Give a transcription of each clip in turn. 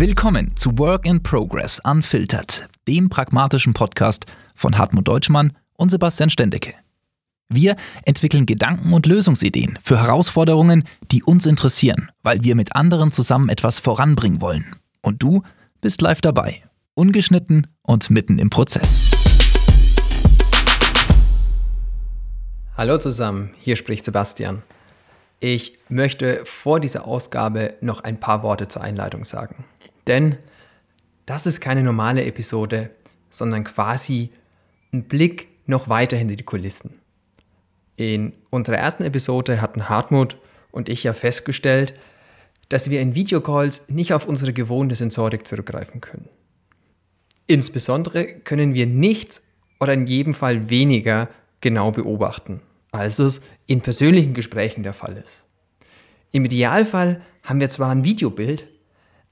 Willkommen zu Work in Progress Unfiltered, dem pragmatischen Podcast von Hartmut Deutschmann und Sebastian Stendecke. Wir entwickeln Gedanken und Lösungsideen für Herausforderungen, die uns interessieren, weil wir mit anderen zusammen etwas voranbringen wollen. Und du bist live dabei, ungeschnitten und mitten im Prozess. Hallo zusammen, hier spricht Sebastian. Ich möchte vor dieser Ausgabe noch ein paar Worte zur Einleitung sagen. Denn das ist keine normale Episode, sondern quasi ein Blick noch weiter hinter die Kulissen. In unserer ersten Episode hatten Hartmut und ich ja festgestellt, dass wir in Videocalls nicht auf unsere gewohnte Sensorik zurückgreifen können. Insbesondere können wir nichts oder in jedem Fall weniger genau beobachten, als es in persönlichen Gesprächen der Fall ist. Im Idealfall haben wir zwar ein Videobild,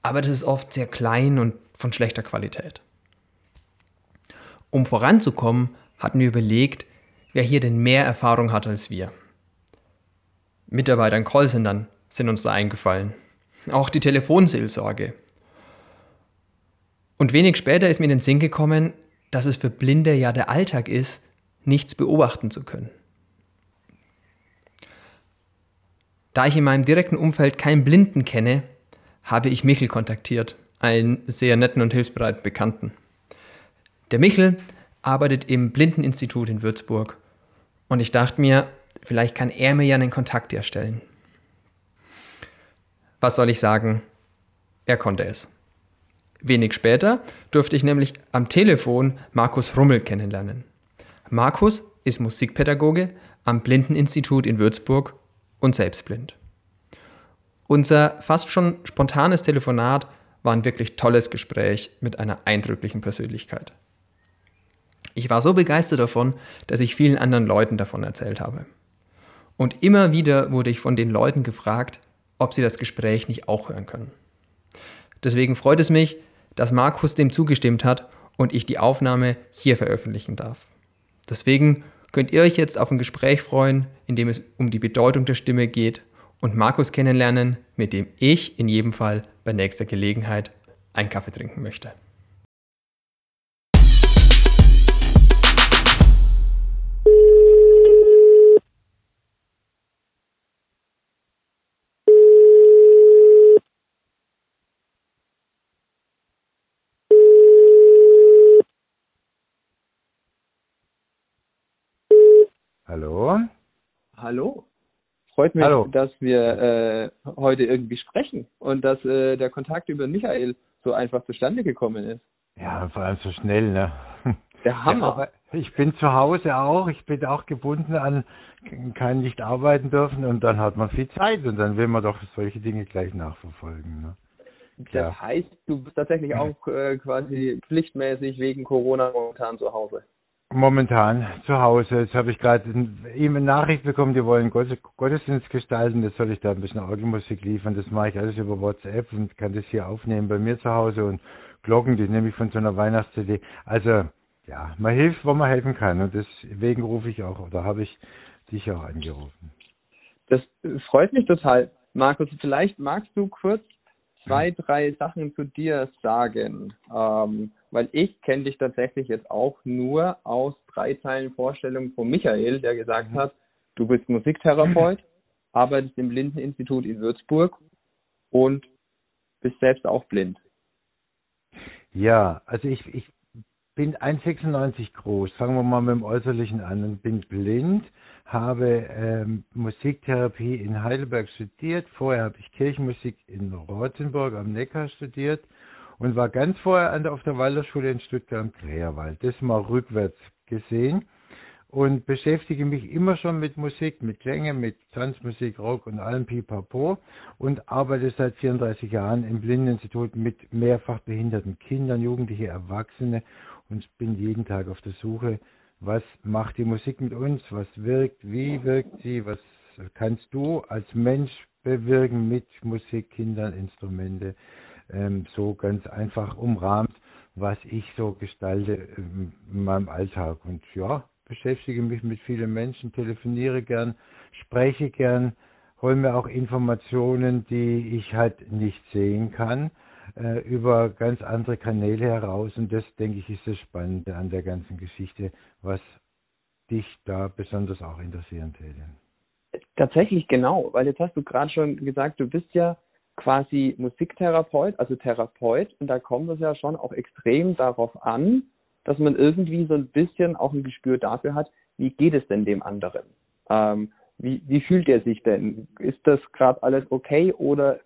aber das ist oft sehr klein und von schlechter Qualität. Um voranzukommen, hatten wir überlegt, wer hier denn mehr Erfahrung hat als wir. Mitarbeiter in Callcentern sind uns da eingefallen. Auch die Telefonseelsorge. Und wenig später ist mir in den Sinn gekommen, dass es für Blinde ja der Alltag ist, nichts beobachten zu können. Da ich in meinem direkten Umfeld keinen Blinden kenne, habe ich Michel kontaktiert, einen sehr netten und hilfsbereiten Bekannten. Der Michel arbeitet im Blindeninstitut in Würzburg und ich dachte mir, vielleicht kann er mir ja einen Kontakt herstellen. Was soll ich sagen? Er konnte es. Wenig später durfte ich nämlich am Telefon Markus Rummel kennenlernen. Markus ist Musikpädagoge am Blindeninstitut in Würzburg und selbst blind. Unser fast schon spontanes Telefonat war ein wirklich tolles Gespräch mit einer eindrücklichen Persönlichkeit. Ich war so begeistert davon, dass ich vielen anderen Leuten davon erzählt habe. Und immer wieder wurde ich von den Leuten gefragt, ob sie das Gespräch nicht auch hören können. Deswegen freut es mich, dass Markus dem zugestimmt hat und ich die Aufnahme hier veröffentlichen darf. Deswegen könnt ihr euch jetzt auf ein Gespräch freuen, in dem es um die Bedeutung der Stimme geht und Markus kennenlernen, mit dem ich in jedem Fall bei nächster Gelegenheit einen Kaffee trinken möchte. Hallo? Hallo. Freut mich, Hallo. dass wir äh, heute irgendwie sprechen und dass äh, der Kontakt über Michael so einfach zustande gekommen ist. Ja, vor allem so schnell, ne? Der Hammer. Ja, ich bin zu Hause auch, ich bin auch gebunden an, kann nicht arbeiten dürfen und dann hat man viel Zeit und dann will man doch solche Dinge gleich nachverfolgen. Ne? Das Ja. heißt, du bist tatsächlich auch äh, quasi pflichtmäßig wegen Corona momentan zu Hause. Momentan zu Hause. Jetzt habe ich gerade eine Nachricht bekommen, die wollen Gottes- Gottesdienst gestalten. Jetzt soll ich da ein bisschen Orgelmusik liefern. Das mache ich alles über WhatsApp und kann das hier aufnehmen bei mir zu Hause und Glocken, die nehme ich von so einer Weihnachts-CD. Also ja, man hilft, wo man helfen kann und deswegen rufe ich auch oder habe ich dich auch angerufen. Das freut mich total. Markus, vielleicht magst du kurz zwei, drei Sachen zu dir sagen. Ähm, weil ich kenne dich tatsächlich jetzt auch nur aus drei Teilen Vorstellungen von Michael, der gesagt hat, du bist Musiktherapeut, arbeitest im Blindeninstitut in Würzburg und bist selbst auch blind. Ja, also ich, ich bin 1,96 groß, fangen wir mal mit dem Äußerlichen an und bin blind, habe ähm, Musiktherapie in Heidelberg studiert, vorher habe ich Kirchenmusik in Rothenburg am Neckar studiert und war ganz vorher an der, auf der Waldorfschule in Stuttgart am Kräherwald, das mal rückwärts gesehen und beschäftige mich immer schon mit Musik, mit Klänge, mit Tanzmusik, Rock und allem Pipapo und arbeite seit 34 Jahren im Blindeninstitut mit mehrfach behinderten Kindern, Jugendliche, Erwachsene und bin jeden Tag auf der Suche, was macht die Musik mit uns, was wirkt, wie wirkt sie, was kannst du als Mensch bewirken mit Musik, Kindern, Instrumente, ähm, so ganz einfach umrahmt, was ich so gestalte in meinem Alltag. Und ja, beschäftige mich mit vielen Menschen, telefoniere gern, spreche gern, hole mir auch Informationen, die ich halt nicht sehen kann. Äh, über ganz andere Kanäle heraus. Und das, denke ich, ist das Spannende an der ganzen Geschichte, was dich da besonders auch interessieren täte. Tatsächlich genau, weil jetzt hast du gerade schon gesagt, du bist ja quasi Musiktherapeut, also Therapeut, und da kommt es ja schon auch extrem darauf an, dass man irgendwie so ein bisschen auch ein Gespür dafür hat, wie geht es denn dem anderen? Ähm, wie, wie fühlt er sich denn? Ist das gerade alles okay oder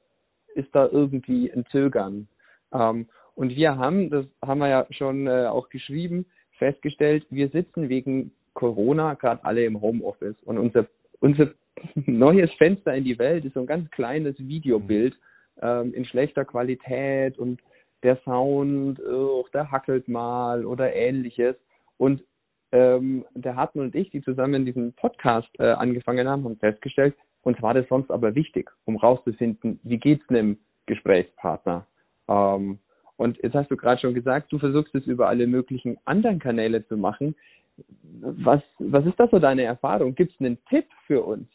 ist da irgendwie ein Zögern? Ähm, und wir haben, das haben wir ja schon äh, auch geschrieben, festgestellt, wir sitzen wegen Corona gerade alle im Homeoffice und unser, unser neues Fenster in die Welt ist so ein ganz kleines Videobild ähm, in schlechter Qualität und der Sound, oh, der hackelt mal oder ähnliches. Und ähm, der Hartmann und ich, die zusammen diesen Podcast äh, angefangen haben, haben festgestellt, uns war das sonst aber wichtig, um rauszufinden, wie geht's einem Gesprächspartner. Ähm, und jetzt hast du gerade schon gesagt, du versuchst es über alle möglichen anderen Kanäle zu machen. Was, was ist das so deine Erfahrung? Gibt es einen Tipp für uns?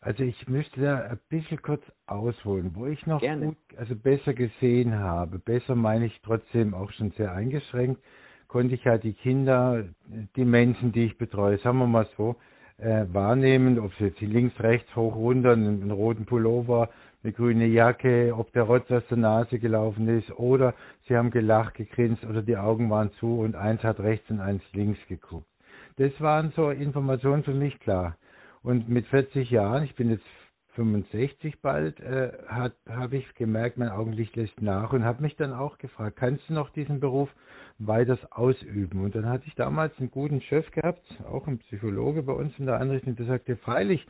Also ich müsste da ein bisschen kurz ausholen, wo ich noch Gerne. gut, also besser gesehen habe. Besser meine ich trotzdem auch schon sehr eingeschränkt, konnte ich halt die Kinder, die Menschen, die ich betreue, sagen wir mal so, äh, wahrnehmen, ob sie jetzt links, rechts, hoch, runter, einen, einen roten Pullover, eine grüne Jacke, ob der Rotz aus der Nase gelaufen ist oder sie haben gelacht, gegrinst oder die Augen waren zu und eins hat rechts und eins links geguckt. Das waren so Informationen für mich klar. Und mit 40 Jahren, ich bin jetzt 65 bald, äh, habe ich gemerkt, mein Augenlicht lässt nach und habe mich dann auch gefragt, kannst du noch diesen Beruf weiters ausüben? Und dann hatte ich damals einen guten Chef gehabt, auch ein Psychologe bei uns in der Einrichtung, der sagte, freilich,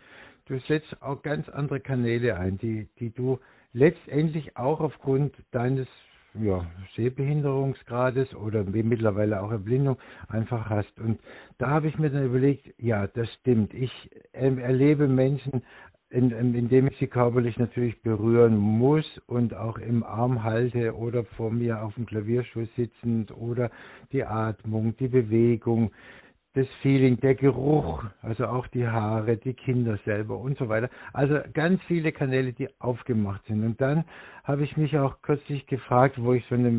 du setzt auch ganz andere Kanäle ein, die, die du letztendlich auch aufgrund deines ja, Sehbehinderungsgrades oder mittlerweile auch Erblindung einfach hast. Und da habe ich mir dann überlegt, ja, das stimmt. Ich ähm, erlebe Menschen, in, in, indem ich sie körperlich natürlich berühren muss und auch im Arm halte oder vor mir auf dem Klavierschuss sitzend oder die Atmung, die Bewegung, das Feeling, der Geruch, also auch die Haare, die Kinder selber und so weiter. Also ganz viele Kanäle, die aufgemacht sind. Und dann habe ich mich auch kürzlich gefragt, wo ich so eine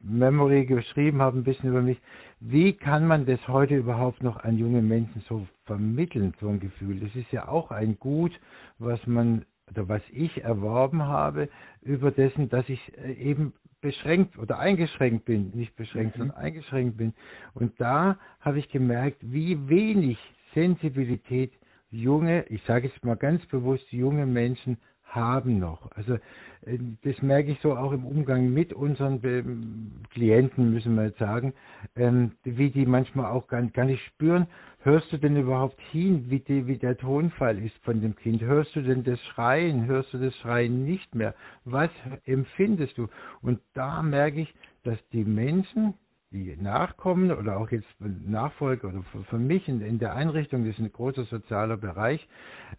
Memory geschrieben habe, ein bisschen über mich, wie kann man das heute überhaupt noch an junge Menschen so vermitteln, so ein Gefühl? Das ist ja auch ein Gut, was man oder was ich erworben habe, über dessen, dass ich äh, eben beschränkt oder eingeschränkt bin, nicht beschränkt, mhm. sondern eingeschränkt bin. Und da habe ich gemerkt, wie wenig Sensibilität junge, ich sage es mal ganz bewusst, junge Menschen haben noch. Also äh, das merke ich so auch im Umgang mit unseren ähm, Klienten, müssen wir jetzt sagen, ähm, wie die manchmal auch gar, nicht spüren. Hörst du denn überhaupt hin, wie, die, wie der Tonfall ist von dem Kind? Hörst du denn das Schreien? Hörst du das Schreien nicht mehr? Was empfindest du? Und da merke ich, dass die Menschen, die nachkommen oder auch jetzt Nachfolger oder für mich in, in, der Einrichtung, das ist ein großer sozialer Bereich,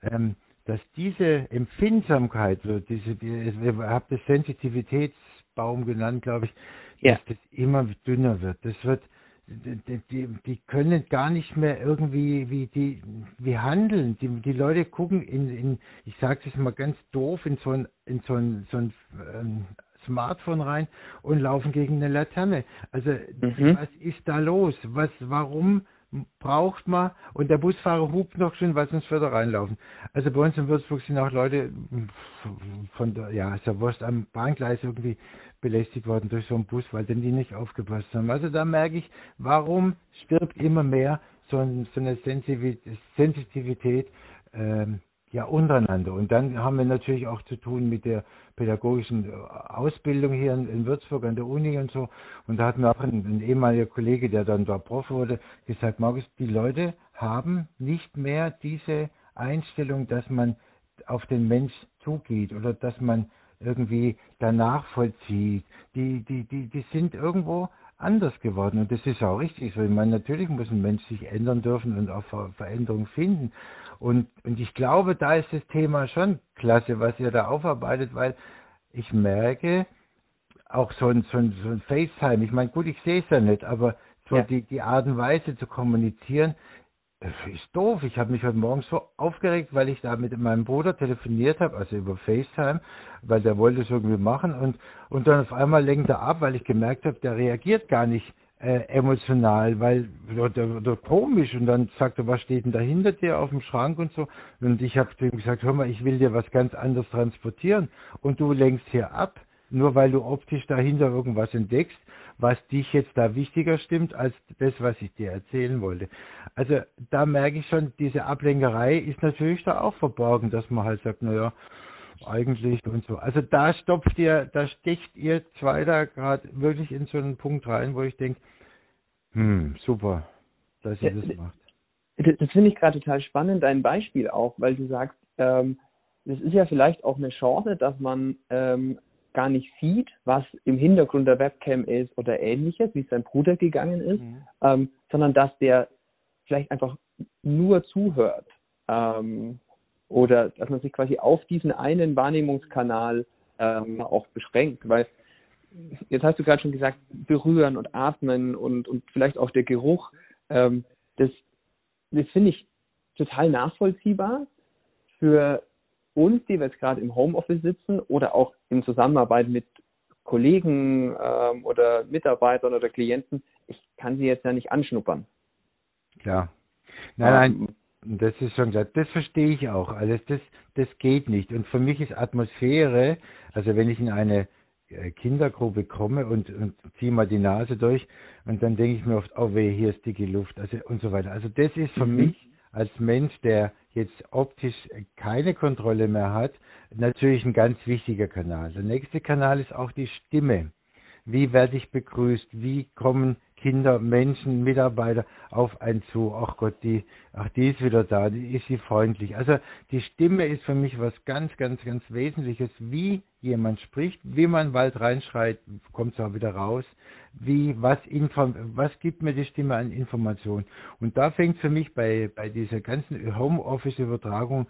ähm, dass diese Empfindsamkeit, oder diese, ihr habt das Sensitivitätsbaum genannt, glaube ich, ja. dass das immer dünner wird. Das wird, die, die, die, können gar nicht mehr irgendwie wie die wie handeln. Die, die Leute gucken in, in ich sage das mal ganz doof, in so ein, in so ein, so ein ähm, Smartphone rein und laufen gegen eine Laterne. Also mhm. was ist da los? Was, warum braucht man und der Busfahrer hupt noch schön, weil sonst würde er reinlaufen. Also bei uns in Würzburg sind auch Leute von der, ja, ist ja Wurst am Bahngleis irgendwie belästigt worden durch so einen Bus, weil denn die nicht aufgepasst haben. Also da merke ich, warum stirbt immer mehr so, so eine Sensitivität ähm, ja untereinander. Und dann haben wir natürlich auch zu tun mit der pädagogischen Ausbildung hier in, in Würzburg an der Uni und so. Und da hat mir auch ein, ein, ehemaliger Kollege, der dann da Prof wurde, gesagt, Markus, die Leute haben nicht mehr diese Einstellung, dass man auf den Mensch zugeht oder dass man irgendwie danach vollzieht. Die, die, die, die sind irgendwo anders geworden. Und das ist auch richtig so. Ich meine, natürlich muss ein Mensch sich ändern dürfen und auch Ver Veränderungen finden. Und, und ich glaube, da ist das Thema schon klasse, was ihr da aufarbeitet, weil ich merke, auch so ein, so ein, so ein FaceTime, ich meine, gut, ich sehe es ja nicht, aber so ja. die, die Art und Weise zu kommunizieren, das ist doof. Ich habe mich heute Morgen so aufgeregt, weil ich da mit meinem Bruder telefoniert habe, also über FaceTime, weil der wollte es irgendwie machen und und dann auf einmal lenkt er ab, weil ich gemerkt habe, der reagiert gar nicht äh, emotional, weil oder, oder komisch und dann sagt er, was steht denn da hinter dir auf dem Schrank und so. Und ich habe ihm gesagt, hör mal, ich will dir was ganz anderes transportieren. Und du lenkst hier ab, nur weil du optisch dahinter irgendwas entdeckst was dich jetzt da wichtiger stimmt als das, was ich dir erzählen wollte. Also da merke ich schon, diese Ablenkerei ist natürlich da auch verborgen, dass man halt sagt, naja, eigentlich und so. Also da stopft ihr, da sticht ihr zwei da gerade wirklich in so einen Punkt rein, wo ich denke, hm, super, dass ihr das macht. Das, das finde ich gerade total spannend, dein Beispiel auch, weil du sagst, ähm, das ist ja vielleicht auch eine Chance, dass man ähm, gar nicht sieht, was im Hintergrund der Webcam ist oder ähnliches, wie es sein Bruder gegangen ist, mhm. ähm, sondern dass der vielleicht einfach nur zuhört ähm, oder dass man sich quasi auf diesen einen Wahrnehmungskanal ähm, auch beschränkt, weil jetzt hast du gerade schon gesagt, berühren und atmen und, und vielleicht auch der Geruch, ähm, das, das finde ich total nachvollziehbar für uns, die wir jetzt gerade im Homeoffice sitzen oder auch in Zusammenarbeit mit Kollegen ähm, oder Mitarbeitern oder Klienten, ich kann sie jetzt ja nicht anschnuppern. Klar. Nein, ähm, nein, das ist schon klar. Das verstehe ich auch alles. Das, das geht nicht. Und für mich ist Atmosphäre, also wenn ich in eine äh, Kindergruppe komme und, und ziehe mal die Nase durch und dann denke ich mir oft, oh weh, hier ist dicke Luft, also und so weiter. Also das ist für mhm. mich als Mensch, der jetzt optisch keine Kontrolle mehr hat, natürlich ein ganz wichtiger Kanal. Der nächste Kanal ist auch die Stimme. Wie werde ich begrüßt? Wie kommen Kinder, Menschen, Mitarbeiter auf einen zu? Ach Gott, die, ach, die ist wieder da, die ist sie freundlich. Also die Stimme ist für mich was ganz, ganz, ganz Wesentliches. Wie jemand spricht, wie man Wald reinschreit, kommt es auch wieder raus. Wie, was, was gibt mir die Stimme an Information? Und da fängt für mich bei, bei dieser ganzen Homeoffice-Übertragung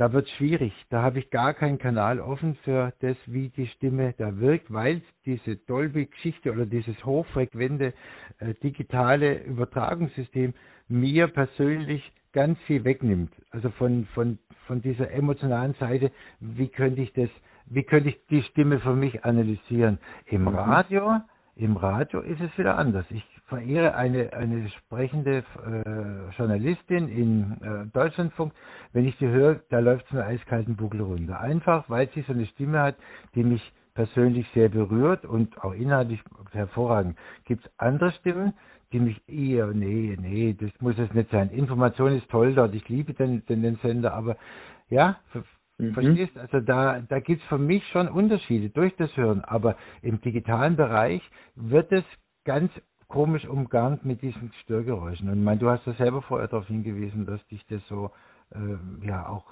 da wird es schwierig. Da habe ich gar keinen Kanal offen für das, wie die Stimme da wirkt, weil diese Dolby-Geschichte oder dieses hochfrequente äh, digitale Übertragungssystem mir persönlich ganz viel wegnimmt. Also von, von, von dieser emotionalen Seite, wie könnte ich das, wie könnte ich die Stimme für mich analysieren? Im mhm. Radio, im Radio ist es wieder anders. Ich verehre eine, eine sprechende äh, Journalistin in äh, Deutschlandfunk. Wenn ich sie höre, da läuft es mir eiskalten Buckel runter. Einfach, weil sie so eine Stimme hat, die mich persönlich sehr berührt und auch inhaltlich hervorragend. Gibt es andere Stimmen, die mich eher, nee, nee, das muss es nicht sein. Information ist toll dort, ich liebe den, den, den Sender, aber ja, mhm. verstehst, also da, da gibt es für mich schon Unterschiede durch das Hören, aber im digitalen Bereich wird es ganz komisch umgarnt mit diesen Störgeräuschen. Und ich meine, du hast ja selber vorher darauf hingewiesen, dass dich das so äh, ja auch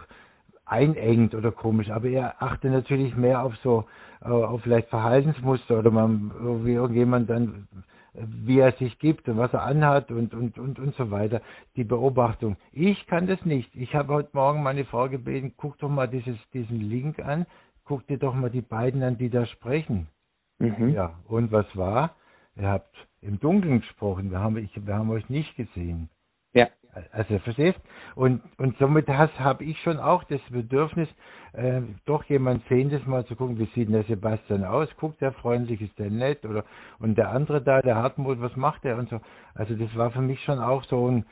einengt oder komisch, aber er achte natürlich mehr auf so äh, auf vielleicht Verhaltensmuster oder man wie irgendjemand dann wie er sich gibt und was er anhat und und und und so weiter die Beobachtung ich kann das nicht ich habe heute morgen meine Frau gebeten guck doch mal dieses diesen Link an guck dir doch mal die beiden an die da sprechen mhm. ja und was war ihr habt im Dunkeln gesprochen. Wir haben, ich, wir haben euch nicht gesehen. Ja. Also verstehst? Und und somit habe ich schon auch das Bedürfnis, äh, doch jemand Zehntes mal zu gucken, wie sieht der Sebastian aus? Guckt der freundlich, ist der nett oder und der andere da, der Hartmut, was macht der und so. Also das war für mich schon auch so ein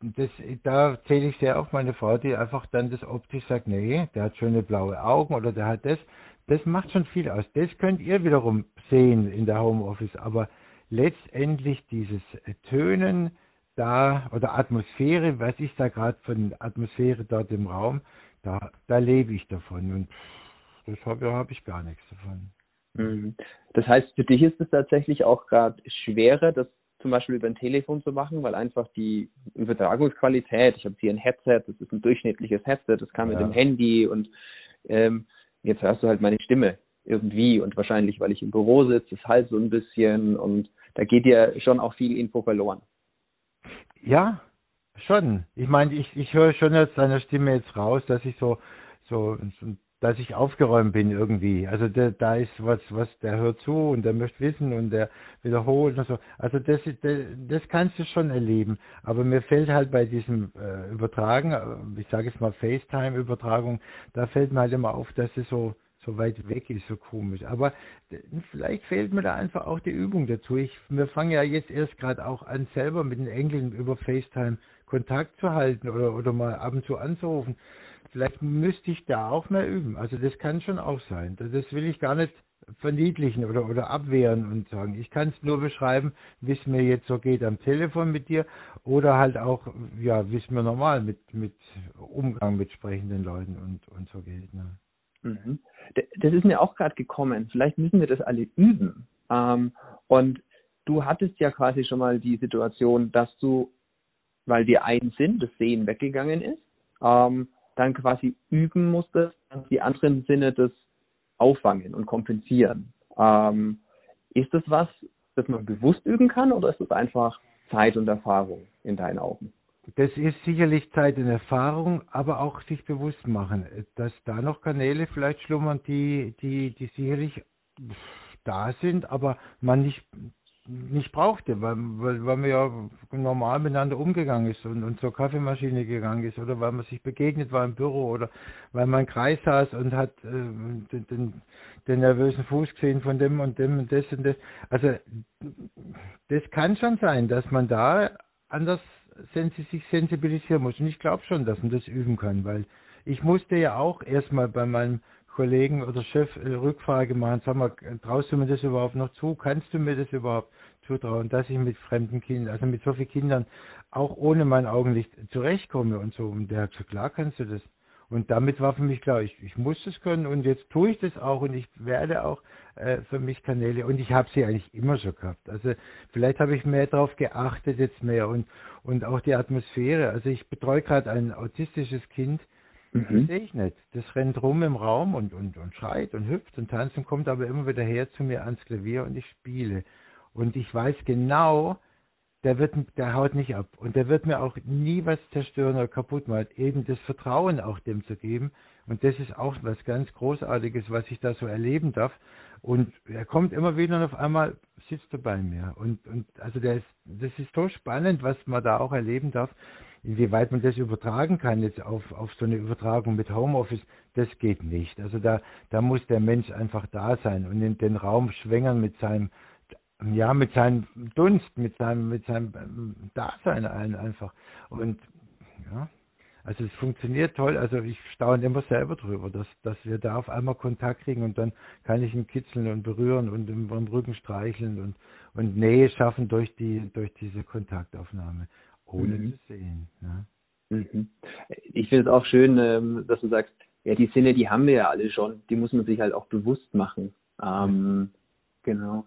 das, da zähle ich sehr auf meine Frau, die einfach dann das optisch sagt, nee, der hat schöne blaue Augen oder der hat das. Das macht schon viel aus. Das könnt ihr wiederum sehen in der Homeoffice, aber letztendlich dieses Tönen da oder Atmosphäre, was ist da gerade von Atmosphäre dort im Raum, da, da lebe ich davon und deshalb ja, habe ich gar nichts davon. Mhm. Das heißt, für dich ist es tatsächlich auch gerade schwerer, das zum Beispiel über ein Telefon zu machen, weil einfach die Übertragungsqualität, ich habe hier ein Headset, das ist ein durchschnittliches Headset, das kann ja. mit dem Handy und ähm, jetzt hörst du halt meine Stimme irgendwie und wahrscheinlich, weil ich im Büro sitze, ist halt so ein bisschen und da geht dir schon auch viel Info verloren. Ja, schon. Ich meine, ich, ich höre schon jetzt seiner Stimme jetzt raus, dass ich so, so, so dass ich aufgeräumt bin irgendwie. Also der, da ist was, was der hört zu und der möchte wissen und der wiederholt und so. Also das, das, das kannst du schon erleben. Aber mir fällt halt bei diesem äh, Übertragen, äh, ich sage jetzt mal FaceTime-Übertragung, da fällt mir halt immer auf, dass es so so weit weg ist, so komisch. Aber vielleicht fehlt mir da einfach auch die Übung dazu. Ich, wir fangen ja jetzt erst gerade auch an, selber mit den Enkeln über FaceTime Kontakt zu halten oder, oder mal ab und zu anzurufen vielleicht müsste ich da auch mehr üben. Also das kann schon auch sein. Das will ich gar nicht verniedlichen oder, oder abwehren und sagen. Ich kann es nur beschreiben, wie es mir jetzt so geht am Telefon mit dir oder halt auch, ja, wie es mir normal mit, mit Umgang mit sprechenden Leuten und, und so geht. Ne? Mhm. Das ist mir auch gerade gekommen. Vielleicht müssen wir das alle üben. Ähm, und du hattest ja quasi schon mal die Situation, dass du, weil wir ein sind, das Sehen weggegangen ist, ähm, dann quasi üben musstest, dass die anderen Sinne das auffangen und kompensieren. Ähm, ist das was, das man bewusst üben kann oder ist das einfach Zeit und Erfahrung in deinen Augen? Das ist sicherlich Zeit und Erfahrung, aber auch sich bewusst machen, dass da noch Kanäle vielleicht schlummern, die, die, die sicherlich da sind, aber man nicht nicht brauchte, weil, weil, weil man ja normal miteinander umgegangen ist und, und zur Kaffeemaschine gegangen ist oder weil man sich begegnet war im Büro oder weil man im Kreis saß und hat äh, den, den, den nervösen Fuß gesehen von dem und dem und das und das. Also das kann schon sein, dass man da anders sich sensibilisieren muss. Und ich glaube schon, dass man das üben kann, weil ich musste ja auch erstmal bei meinem Kollegen oder Chef äh, Rückfrage machen, sag mal, traust du mir das überhaupt noch zu? Kannst du mir das überhaupt zutrauen, dass ich mit fremden Kindern, also mit so vielen Kindern, auch ohne mein Augenlicht zurechtkomme und so? Und der hat gesagt, klar kannst du das. Und damit war für mich klar, ich, ich muss das können und jetzt tue ich das auch und ich werde auch äh, für mich Kanäle und ich habe sie eigentlich immer schon gehabt. Also vielleicht habe ich mehr darauf geachtet jetzt mehr und und auch die Atmosphäre. Also ich betreue gerade ein autistisches Kind, Mhm. Das sehe ich nicht. Das rennt rum im Raum und, und, und schreit und hüpft und tanzt und kommt aber immer wieder her zu mir ans Klavier und ich spiele. Und ich weiß genau, der wird, der haut nicht ab. Und der wird mir auch nie was zerstören oder kaputt machen. Eben das Vertrauen auch dem zu geben. Und das ist auch was ganz Großartiges, was ich da so erleben darf. Und er kommt immer wieder und auf einmal sitzt er bei mir. Und, und also der ist, das ist so spannend, was man da auch erleben darf. Inwieweit man das übertragen kann jetzt auf, auf so eine Übertragung mit Homeoffice, das geht nicht. Also da, da muss der Mensch einfach da sein und in den Raum schwängern mit seinem, ja, mit seinem Dunst, mit seinem, mit seinem ähm, Dasein einfach. Und ja, also es funktioniert toll. Also ich staune immer selber drüber, dass, dass wir da auf einmal Kontakt kriegen und dann kann ich ihn kitzeln und berühren und im, im Rücken streicheln und, und Nähe schaffen durch die, durch diese Kontaktaufnahme ohne mhm. zu sehen. Ne? Mhm. Ich finde es auch schön, ähm, dass du sagst, ja, die Sinne, die haben wir ja alle schon, die muss man sich halt auch bewusst machen. Ähm, genau.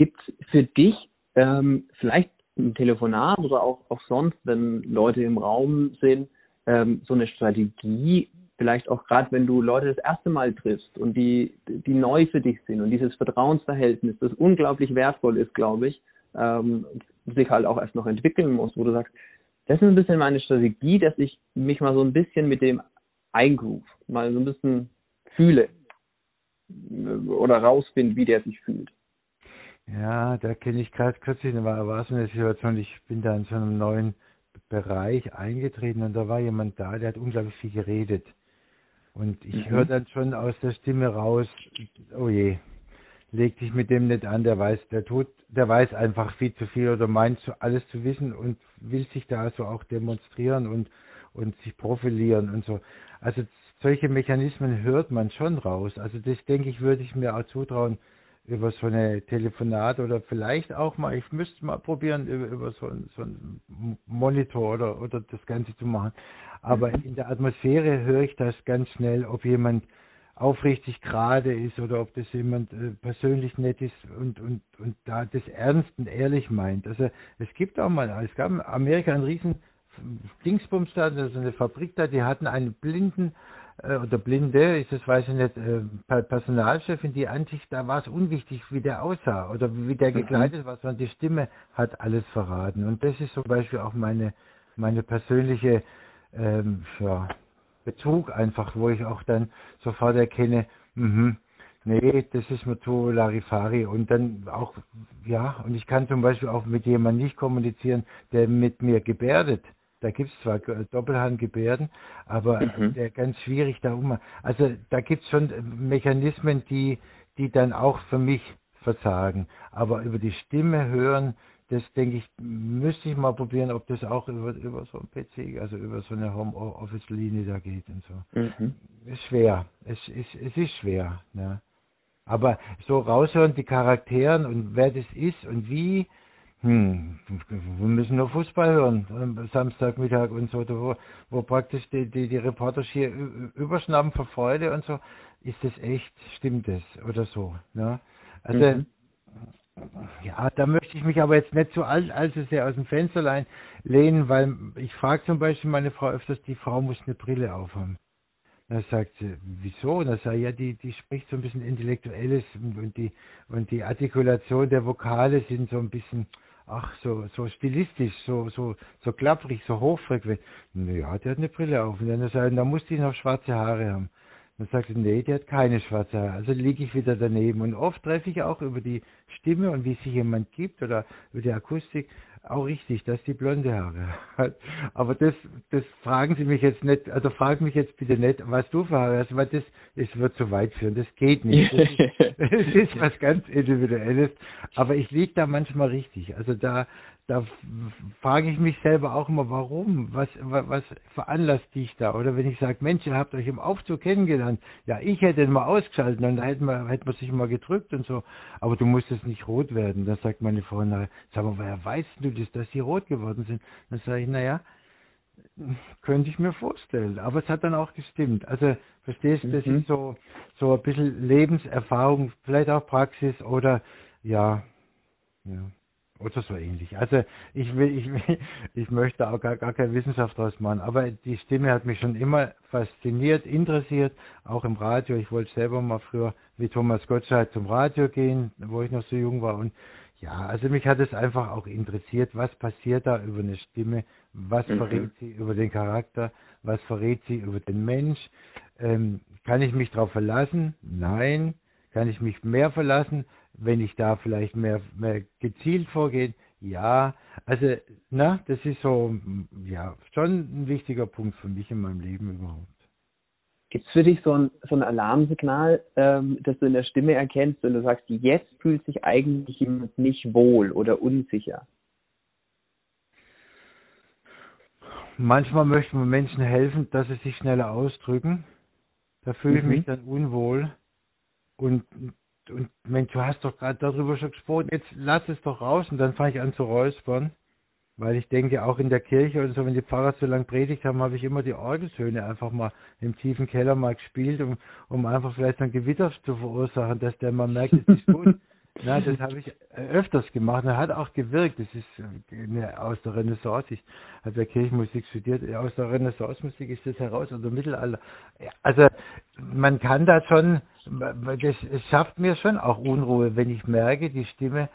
Gibt es für dich ähm, vielleicht ein Telefonat oder auch, auch sonst, wenn Leute im Raum sind, ähm, so eine Strategie, vielleicht auch gerade wenn du Leute das erste Mal triffst und die, die neu für dich sind und dieses Vertrauensverhältnis, das unglaublich wertvoll ist, glaube ich, ähm, sich halt auch erst noch entwickeln muss, wo du sagst, das ist ein bisschen meine Strategie, dass ich mich mal so ein bisschen mit dem eingroove, mal so ein bisschen fühle oder rausfinde, wie der sich fühlt. Ja, da kenne ich gerade kürzlich, war, war so eine Situation, ich bin da in so einem neuen Bereich eingetreten und da war jemand da, der hat unglaublich viel geredet. Und ich mhm. höre dann schon aus der Stimme raus, oh je, leg dich mit dem nicht an, der weiß, der tut, der weiß einfach viel zu viel oder meint alles zu wissen und will sich da so auch demonstrieren und und sich profilieren und so. Also solche Mechanismen hört man schon raus. Also das denke ich, würde ich mir auch zutrauen über so eine Telefonat oder vielleicht auch mal, ich müsste mal probieren, über, über so, ein, so einen Monitor oder, oder das Ganze zu machen. Aber mhm. in der Atmosphäre höre ich das ganz schnell, ob jemand aufrichtig gerade ist oder ob das jemand äh, persönlich nett ist und, und, und da das ernst und ehrlich meint. Also es gibt auch mal, es gab in Amerika einen riesen Dingsbums da, also eine Fabrik da, die hatten einen blinden äh, oder blinde, ist das weiß ich nicht, äh, Personalchefin, die Ansicht, da war es unwichtig, wie der aussah oder wie der mhm. gekleidet war, sondern die Stimme hat alles verraten. Und das ist zum Beispiel auch meine, meine persönliche ähm, ja, Bezug einfach, wo ich auch dann sofort erkenne, mhm, nee, das ist mir zu Larifari und dann auch, ja, und ich kann zum Beispiel auch mit jemandem nicht kommunizieren, der mit mir gebärdet. Da gibt's zwar Doppelhandgebärden, aber mhm. ganz schwierig da um. Also da gibt's schon Mechanismen, die, die dann auch für mich versagen. Aber über die Stimme hören, das denke ich, müsste ich mal probieren, ob das auch über, über so ein PC, also über so eine Homeoffice-Linie da geht und so. Mhm. Ist schwer. Es ist, es ist schwer. Ne? Aber so raushören, die Charakteren und wer das ist und wie, hm, wir müssen nur Fußball hören, Samstagmittag und so, wo, wo praktisch die, die, die Reporter hier überschnappen vor Freude und so, ist das echt, stimmt das oder so. Ne? Also mhm. Ja, da möchte ich mich aber jetzt nicht so alt, allzu sehr aus dem Fensterlein lehnen, weil ich frage zum Beispiel meine Frau öfters, die Frau muss eine Brille aufhaben. Da sagt sie, wieso? Und dann sage ich, ja, die, die spricht so ein bisschen Intellektuelles und die, und die Artikulation der Vokale sind so ein bisschen, ach, so, so stilistisch, so, so, so klapprig, so hochfrequent. Ja, die hat eine Brille auf. Und dann ich, da muss die noch schwarze Haare haben. Dann sagt sie, nee, die hat keine schwarze Haare. Also liege ich wieder daneben. Und oft treffe ich auch über die Stimme und wie sich jemand gibt oder über die Akustik auch richtig, dass die blonde Haare hat. Aber das, das fragen Sie mich jetzt nicht, also fragen mich jetzt bitte nicht, was du für Haare hast, weil das, das wird zu weit führen. Das geht nicht. Das ist, das ist was ganz Individuelles. Aber ich liege da manchmal richtig. Also da, da frage ich mich selber auch immer, warum? Was, was veranlasst dich da? Oder wenn ich sage, Mensch, ihr habt euch im Aufzug kennengelernt. Ja, ich hätte ihn mal ausgeschaltet und da hätte man, hätte man sich mal gedrückt und so. Aber du musstest nicht rot werden. Da sagt meine Frau, na, sag mal, woher weißt du das, dass sie rot geworden sind? Dann sage ich, naja, könnte ich mir vorstellen. Aber es hat dann auch gestimmt. Also, verstehst du, das mhm. ist so, so ein bisschen Lebenserfahrung, vielleicht auch Praxis oder, ja, ja. Oder so ähnlich. Also ich will, ich will, ich möchte auch gar, gar keine Wissenschaft draus machen, aber die Stimme hat mich schon immer fasziniert, interessiert, auch im Radio. Ich wollte selber mal früher wie Thomas Gottschalk zum Radio gehen, wo ich noch so jung war. Und ja, also mich hat es einfach auch interessiert, was passiert da über eine Stimme, was mhm. verrät sie über den Charakter, was verrät sie über den Mensch. Ähm, kann ich mich darauf verlassen? Nein. Kann ich mich mehr verlassen? wenn ich da vielleicht mehr, mehr gezielt vorgehe, ja, also, na, das ist so, ja, schon ein wichtiger Punkt für mich in meinem Leben überhaupt. Gibt es für dich so ein, so ein Alarmsignal, ähm, das du in der Stimme erkennst, wenn du sagst, jetzt fühlt sich eigentlich jemand nicht wohl oder unsicher? Manchmal möchten wir Menschen helfen, dass sie sich schneller ausdrücken. Da fühle mhm. ich mich dann unwohl. Und und Mensch, du hast doch gerade darüber schon gesprochen, jetzt lass es doch raus und dann fange ich an zu räuspern. Weil ich denke, auch in der Kirche und so, wenn die Pfarrer so lange predigt haben, habe ich immer die Orgelsöhne einfach mal im tiefen Keller mal gespielt, um, um einfach vielleicht ein Gewitter zu verursachen, dass der mal merkt, es ist gut. Na, das habe ich öfters gemacht und hat auch gewirkt. Das ist eine, aus der Renaissance. Ich habe ja Kirchenmusik studiert. Aus der Renaissance-Musik ist das heraus, oder Mittelalter. Also man kann da schon, das, es schafft mir schon auch Unruhe, wenn ich merke, die Stimme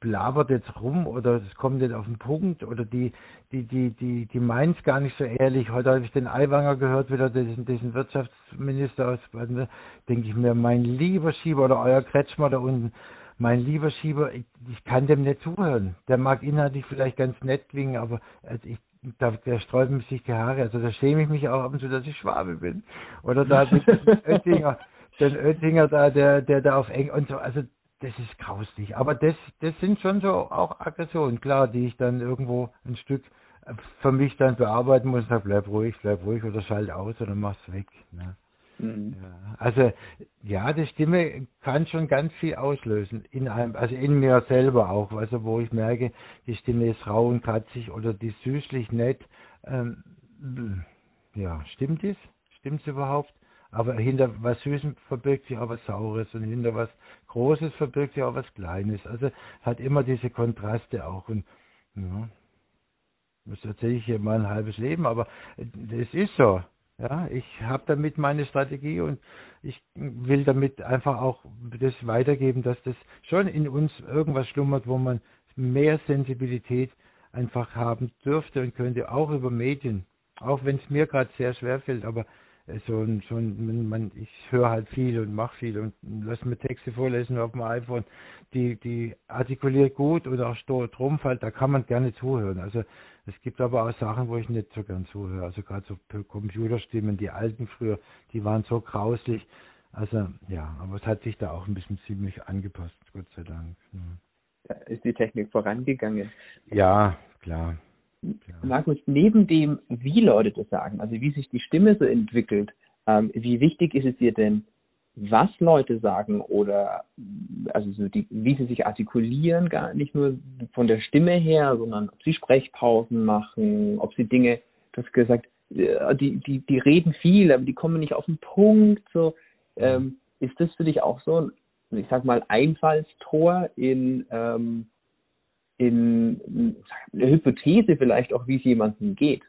blabert jetzt rum oder es kommt nicht auf den Punkt oder die die die die die meint es gar nicht so ehrlich. Heute habe ich den Aiwanger gehört wieder diesen, diesen Wirtschaftsminister aus denke ich mir mein lieber Schieber oder euer Kretschmer da unten mein lieber Schieber ich, ich kann dem nicht zuhören. Der mag inhaltlich vielleicht ganz nett klingen, aber also ich da, der sträuben sich die Haare. Also da schäme ich mich auch ab und zu, dass ich Schwabe bin. Oder da den Oettinger, den Oettinger da, der, der da auf Eng und so. Also das ist grauslich. Aber das, das sind schon so auch Aggressionen, klar, die ich dann irgendwo ein Stück äh, für mich dann bearbeiten muss. Sag, bleib ruhig, bleib ruhig oder schalt aus oder mach's weg. Ne? Mhm. Ja, also ja, die Stimme kann schon ganz viel auslösen in einem, also in mir selber auch, also wo ich merke, die Stimme ist rau und kratzig oder die süßlich nett. Ähm, ja, stimmt es? Stimmt es überhaupt? Aber hinter was Süßem verbirgt sich auch was Saures und hinter was Großes verbirgt sich auch was Kleines. Also hat immer diese Kontraste auch. Und ja, das erzähle ich hier mal ein halbes Leben, aber es ist so. Ja, ich habe damit meine Strategie und ich will damit einfach auch das weitergeben, dass das schon in uns irgendwas schlummert, wo man mehr Sensibilität einfach haben dürfte und könnte, auch über Medien. Auch wenn es mir gerade sehr schwer fällt, aber so ein, so ein, man, ich höre halt viel und mache viel und lass mir Texte vorlesen auf dem iPhone, die, die artikuliert gut oder auch Trumpf da kann man gerne zuhören. Also es gibt aber auch Sachen, wo ich nicht so gern zuhöre. Also gerade so Computerstimmen, die alten früher, die waren so grauslich. Also ja, aber es hat sich da auch ein bisschen ziemlich angepasst, Gott sei Dank. Da ist die Technik vorangegangen. Ja, klar. Markus, neben dem, wie Leute das sagen, also wie sich die Stimme so entwickelt, ähm, wie wichtig ist es dir denn, was Leute sagen oder also so die, wie sie sich artikulieren, gar nicht nur von der Stimme her, sondern ob sie Sprechpausen machen, ob sie Dinge, du hast gesagt, äh, die, die, die reden viel, aber die kommen nicht auf den Punkt. So, ähm, ist das für dich auch so ein, ich sag mal, Einfallstor in ähm, in eine Hypothese vielleicht auch, wie es jemandem geht.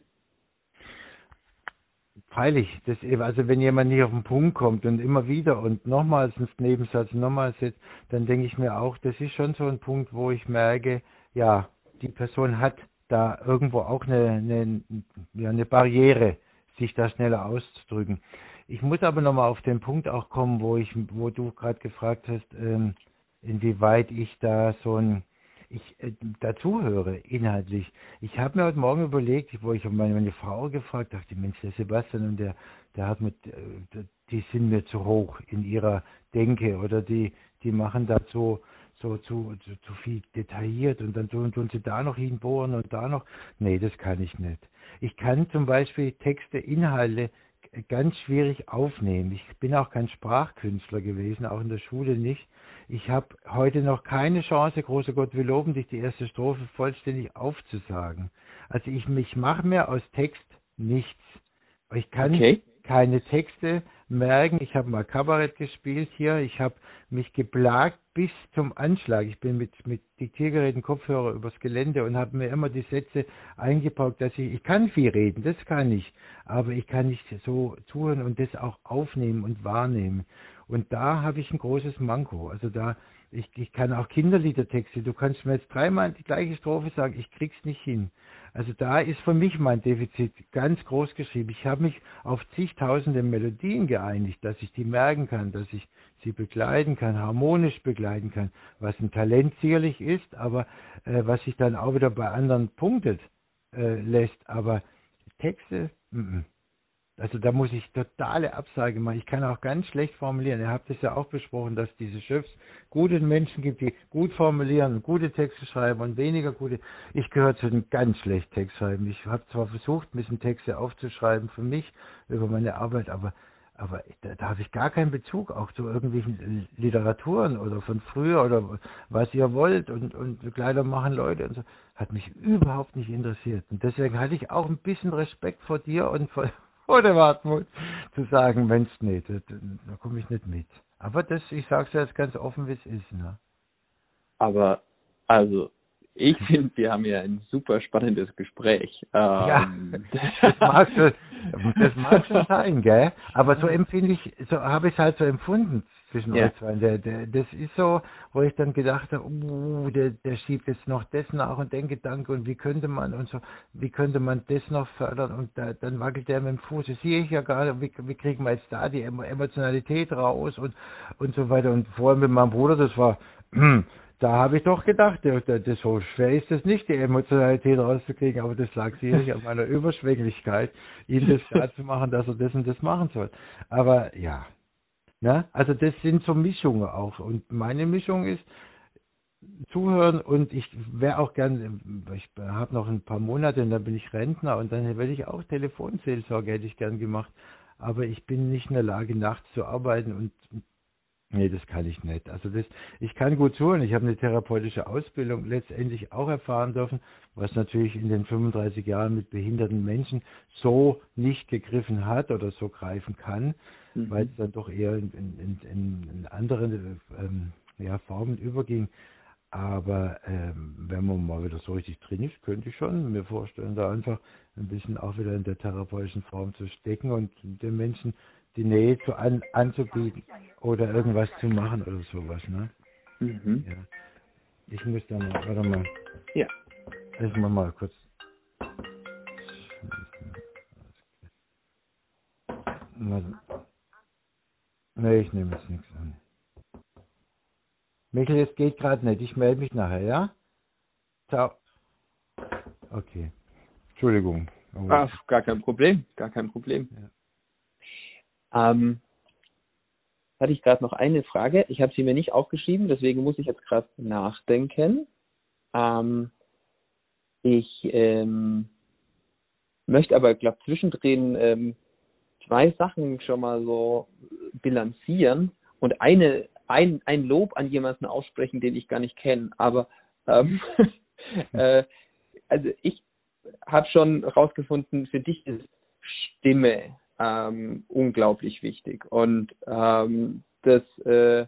Freilich, das, also wenn jemand nicht auf den Punkt kommt und immer wieder und nochmals ins Nebensatz, nochmals jetzt, dann denke ich mir auch, das ist schon so ein Punkt, wo ich merke, ja, die Person hat da irgendwo auch eine, eine, ja, eine Barriere, sich da schneller auszudrücken. Ich muss aber nochmal auf den Punkt auch kommen, wo ich, wo du gerade gefragt hast, ähm, inwieweit ich da so ein ich äh, dazuhöre inhaltlich. Ich habe mir heute Morgen überlegt, wo ich meine, meine Frau gefragt dachte, Mensch, der Sebastian und der, der hat mit, äh, die sind mir zu hoch in ihrer Denke oder die, die machen da so, so zu, zu, zu viel detailliert und dann tun, tun sie da noch hinbohren und da noch. Nee, das kann ich nicht. Ich kann zum Beispiel Texte, Inhalte ganz schwierig aufnehmen. Ich bin auch kein Sprachkünstler gewesen, auch in der Schule nicht. Ich habe heute noch keine Chance, großer Gott, wir loben dich, die erste Strophe vollständig aufzusagen. Also ich, ich mache mir aus Text nichts. Ich kann okay. keine Texte merken. Ich habe mal Kabarett gespielt hier. Ich habe mich geplagt bis zum Anschlag. Ich bin mit, mit Diktiergeräten, Kopfhörer übers Gelände und habe mir immer die Sätze eingepaukt, dass ich, ich kann viel reden, das kann ich, aber ich kann nicht so zuhören und das auch aufnehmen und wahrnehmen. Und da habe ich ein großes Manko. Also da, ich, ich kann auch Kinderliedertexte, du kannst mir jetzt dreimal die gleiche Strophe sagen, ich krieg's nicht hin. Also da ist für mich mein Defizit ganz groß geschrieben. Ich habe mich auf zigtausende Melodien geeinigt, dass ich die merken kann, dass ich sie begleiten kann, harmonisch begleiten kann, was ein Talent sicherlich ist, aber äh, was sich dann auch wieder bei anderen punktet äh, lässt. Aber Texte, m -m. Also da muss ich totale Absage machen. Ich kann auch ganz schlecht formulieren. Ihr habt es ja auch besprochen, dass diese Chefs gute Menschen gibt, die gut formulieren, gute Texte schreiben und weniger gute. Ich gehöre zu den ganz schlecht Textschreiben. Ich habe zwar versucht, ein bisschen Texte aufzuschreiben für mich über meine Arbeit, aber aber da, da habe ich gar keinen Bezug auch zu irgendwelchen Literaturen oder von früher oder was ihr wollt und, und Kleider machen Leute und so. Hat mich überhaupt nicht interessiert. Und deswegen hatte ich auch ein bisschen Respekt vor dir und vor, oder Wartmut zu sagen, Mensch, nee, da, da komme ich nicht mit. Aber das, ich sage es jetzt ganz offen, wie es ist. Ne? Aber, also, ich finde, wir haben ja ein super spannendes Gespräch. Ähm, ja, das mag, so, das mag schon sein, gell? Aber so empfinde ich, so habe ich es halt so empfunden zwischen ja. euch zwei. Der, der, das ist so, wo ich dann gedacht habe, uh, der, der schiebt jetzt noch das nach und den Gedanke und wie könnte man und so, wie könnte man das noch fördern und da, dann wackelt der mit dem Fuß. Das sehe ich ja gerade, wie, wie kriegen wir jetzt da die Emotionalität raus und, und so weiter. Und vorher mit meinem Bruder, das war, da habe ich doch gedacht, das, das, so schwer ist es nicht, die Emotionalität rauszukriegen, aber das lag sicherlich an meiner Überschwänglichkeit, ihm das klar zu machen, dass er das und das machen soll. Aber ja, Ne? Also das sind so Mischungen auch. Und meine Mischung ist zuhören und ich wäre auch gern, ich habe noch ein paar Monate und dann bin ich Rentner und dann werde ich auch Telefonseelsorge, hätte ich gern gemacht. Aber ich bin nicht in der Lage, nachts zu arbeiten und Nee, das kann ich nicht. Also das, ich kann gut zuhören. Ich habe eine therapeutische Ausbildung letztendlich auch erfahren dürfen, was natürlich in den 35 Jahren mit behinderten Menschen so nicht gegriffen hat oder so greifen kann mhm. weil es dann doch eher in, in, in, in andere ähm, ja, Formen überging. Aber ähm, wenn man mal wieder so richtig drin ist, könnte ich schon mir vorstellen, da einfach ein bisschen auch wieder in der therapeutischen Form zu stecken und den Menschen die Nähe zu an, anzubieten oder irgendwas zu machen oder sowas. Ne? Mhm. Ja. Ich muss da mal, warte mal. Ja. Lassen wir mal kurz. Nee, ich nehme jetzt nichts an. Michael, es geht gerade nicht. Ich melde mich nachher, ja? Ciao. Okay. Entschuldigung. Ach, gar kein Problem. Gar kein Problem. Ja. Ähm, hatte ich gerade noch eine Frage. Ich habe sie mir nicht aufgeschrieben, deswegen muss ich jetzt gerade nachdenken. Ähm, ich ähm, möchte aber, glaube zwischendrin ähm, zwei Sachen schon mal so bilanzieren und eine ein, ein Lob an jemanden aussprechen, den ich gar nicht kenne. Aber ähm, äh, also ich habe schon herausgefunden, für dich ist Stimme ähm, unglaublich wichtig. Und ähm, das, äh,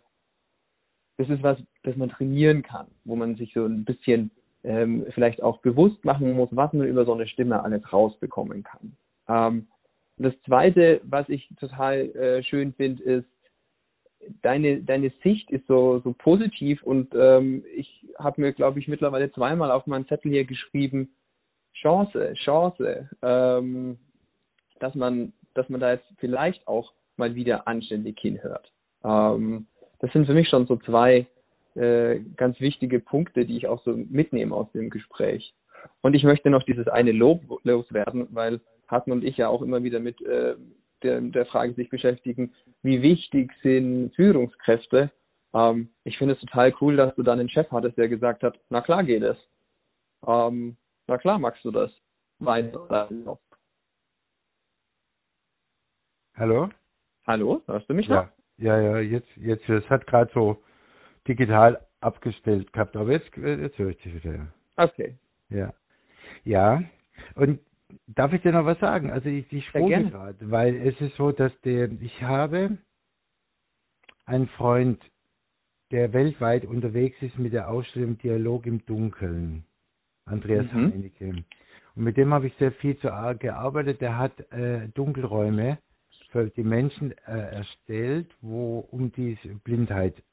das ist was, das man trainieren kann, wo man sich so ein bisschen ähm, vielleicht auch bewusst machen muss, was man über so eine Stimme alles rausbekommen kann. Ähm, das Zweite, was ich total äh, schön finde, ist, deine, deine Sicht ist so, so positiv und ähm, ich habe mir, glaube ich, mittlerweile zweimal auf meinen Zettel hier geschrieben, Chance, Chance, ähm, dass man, dass man da jetzt vielleicht auch mal wieder anständig hinhört. Ähm, das sind für mich schon so zwei äh, ganz wichtige Punkte, die ich auch so mitnehme aus dem Gespräch. Und ich möchte noch dieses eine Lob loswerden, weil Hartmann und ich ja auch immer wieder mit äh, der, der Frage sich beschäftigen, wie wichtig sind Führungskräfte. Ähm, ich finde es total cool, dass du dann einen Chef hattest, der gesagt hat, na klar geht es. Ähm, na klar magst du das. Weiter. Hallo? Hallo, hörst du mich noch? Ja, ja, ja jetzt, jetzt, es hat gerade so digital abgestellt gehabt, aber jetzt, jetzt höre ich dich wieder. Okay. Ja. Ja, und darf ich dir noch was sagen? Also ich, ich sprunge gerade, weil es ist so, dass der, ich habe einen Freund, der weltweit unterwegs ist mit der Ausstellung Dialog im Dunkeln, Andreas mhm. Heinecke. Und mit dem habe ich sehr viel zu, gearbeitet. Der hat äh, Dunkelräume für die Menschen äh, erstellt, wo um die Blindheit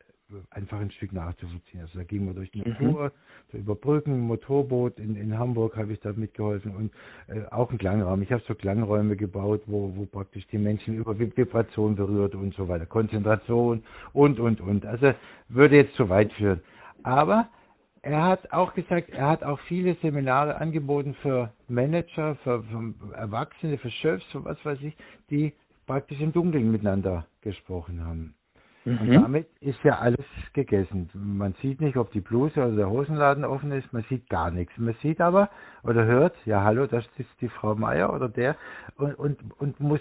einfach ein Stück nachzuvollziehen. Also da gingen wir durch die mhm. Natur, so über Brücken, Motorboot, in, in Hamburg habe ich da mitgeholfen und äh, auch ein Klangraum. Ich habe so Klangräume gebaut, wo, wo praktisch die Menschen über Vibration berührt und so weiter, Konzentration und, und, und. Also würde jetzt zu weit führen. Aber er hat auch gesagt, er hat auch viele Seminare angeboten für Manager, für, für Erwachsene, für Chefs, für was weiß ich, die praktisch im Dunkeln miteinander gesprochen haben. Mhm. Und damit ist ja alles gegessen. Man sieht nicht, ob die Bluse oder der Hosenladen offen ist, man sieht gar nichts. Man sieht aber oder hört, ja hallo, das ist die Frau Meier oder der und, und, und muss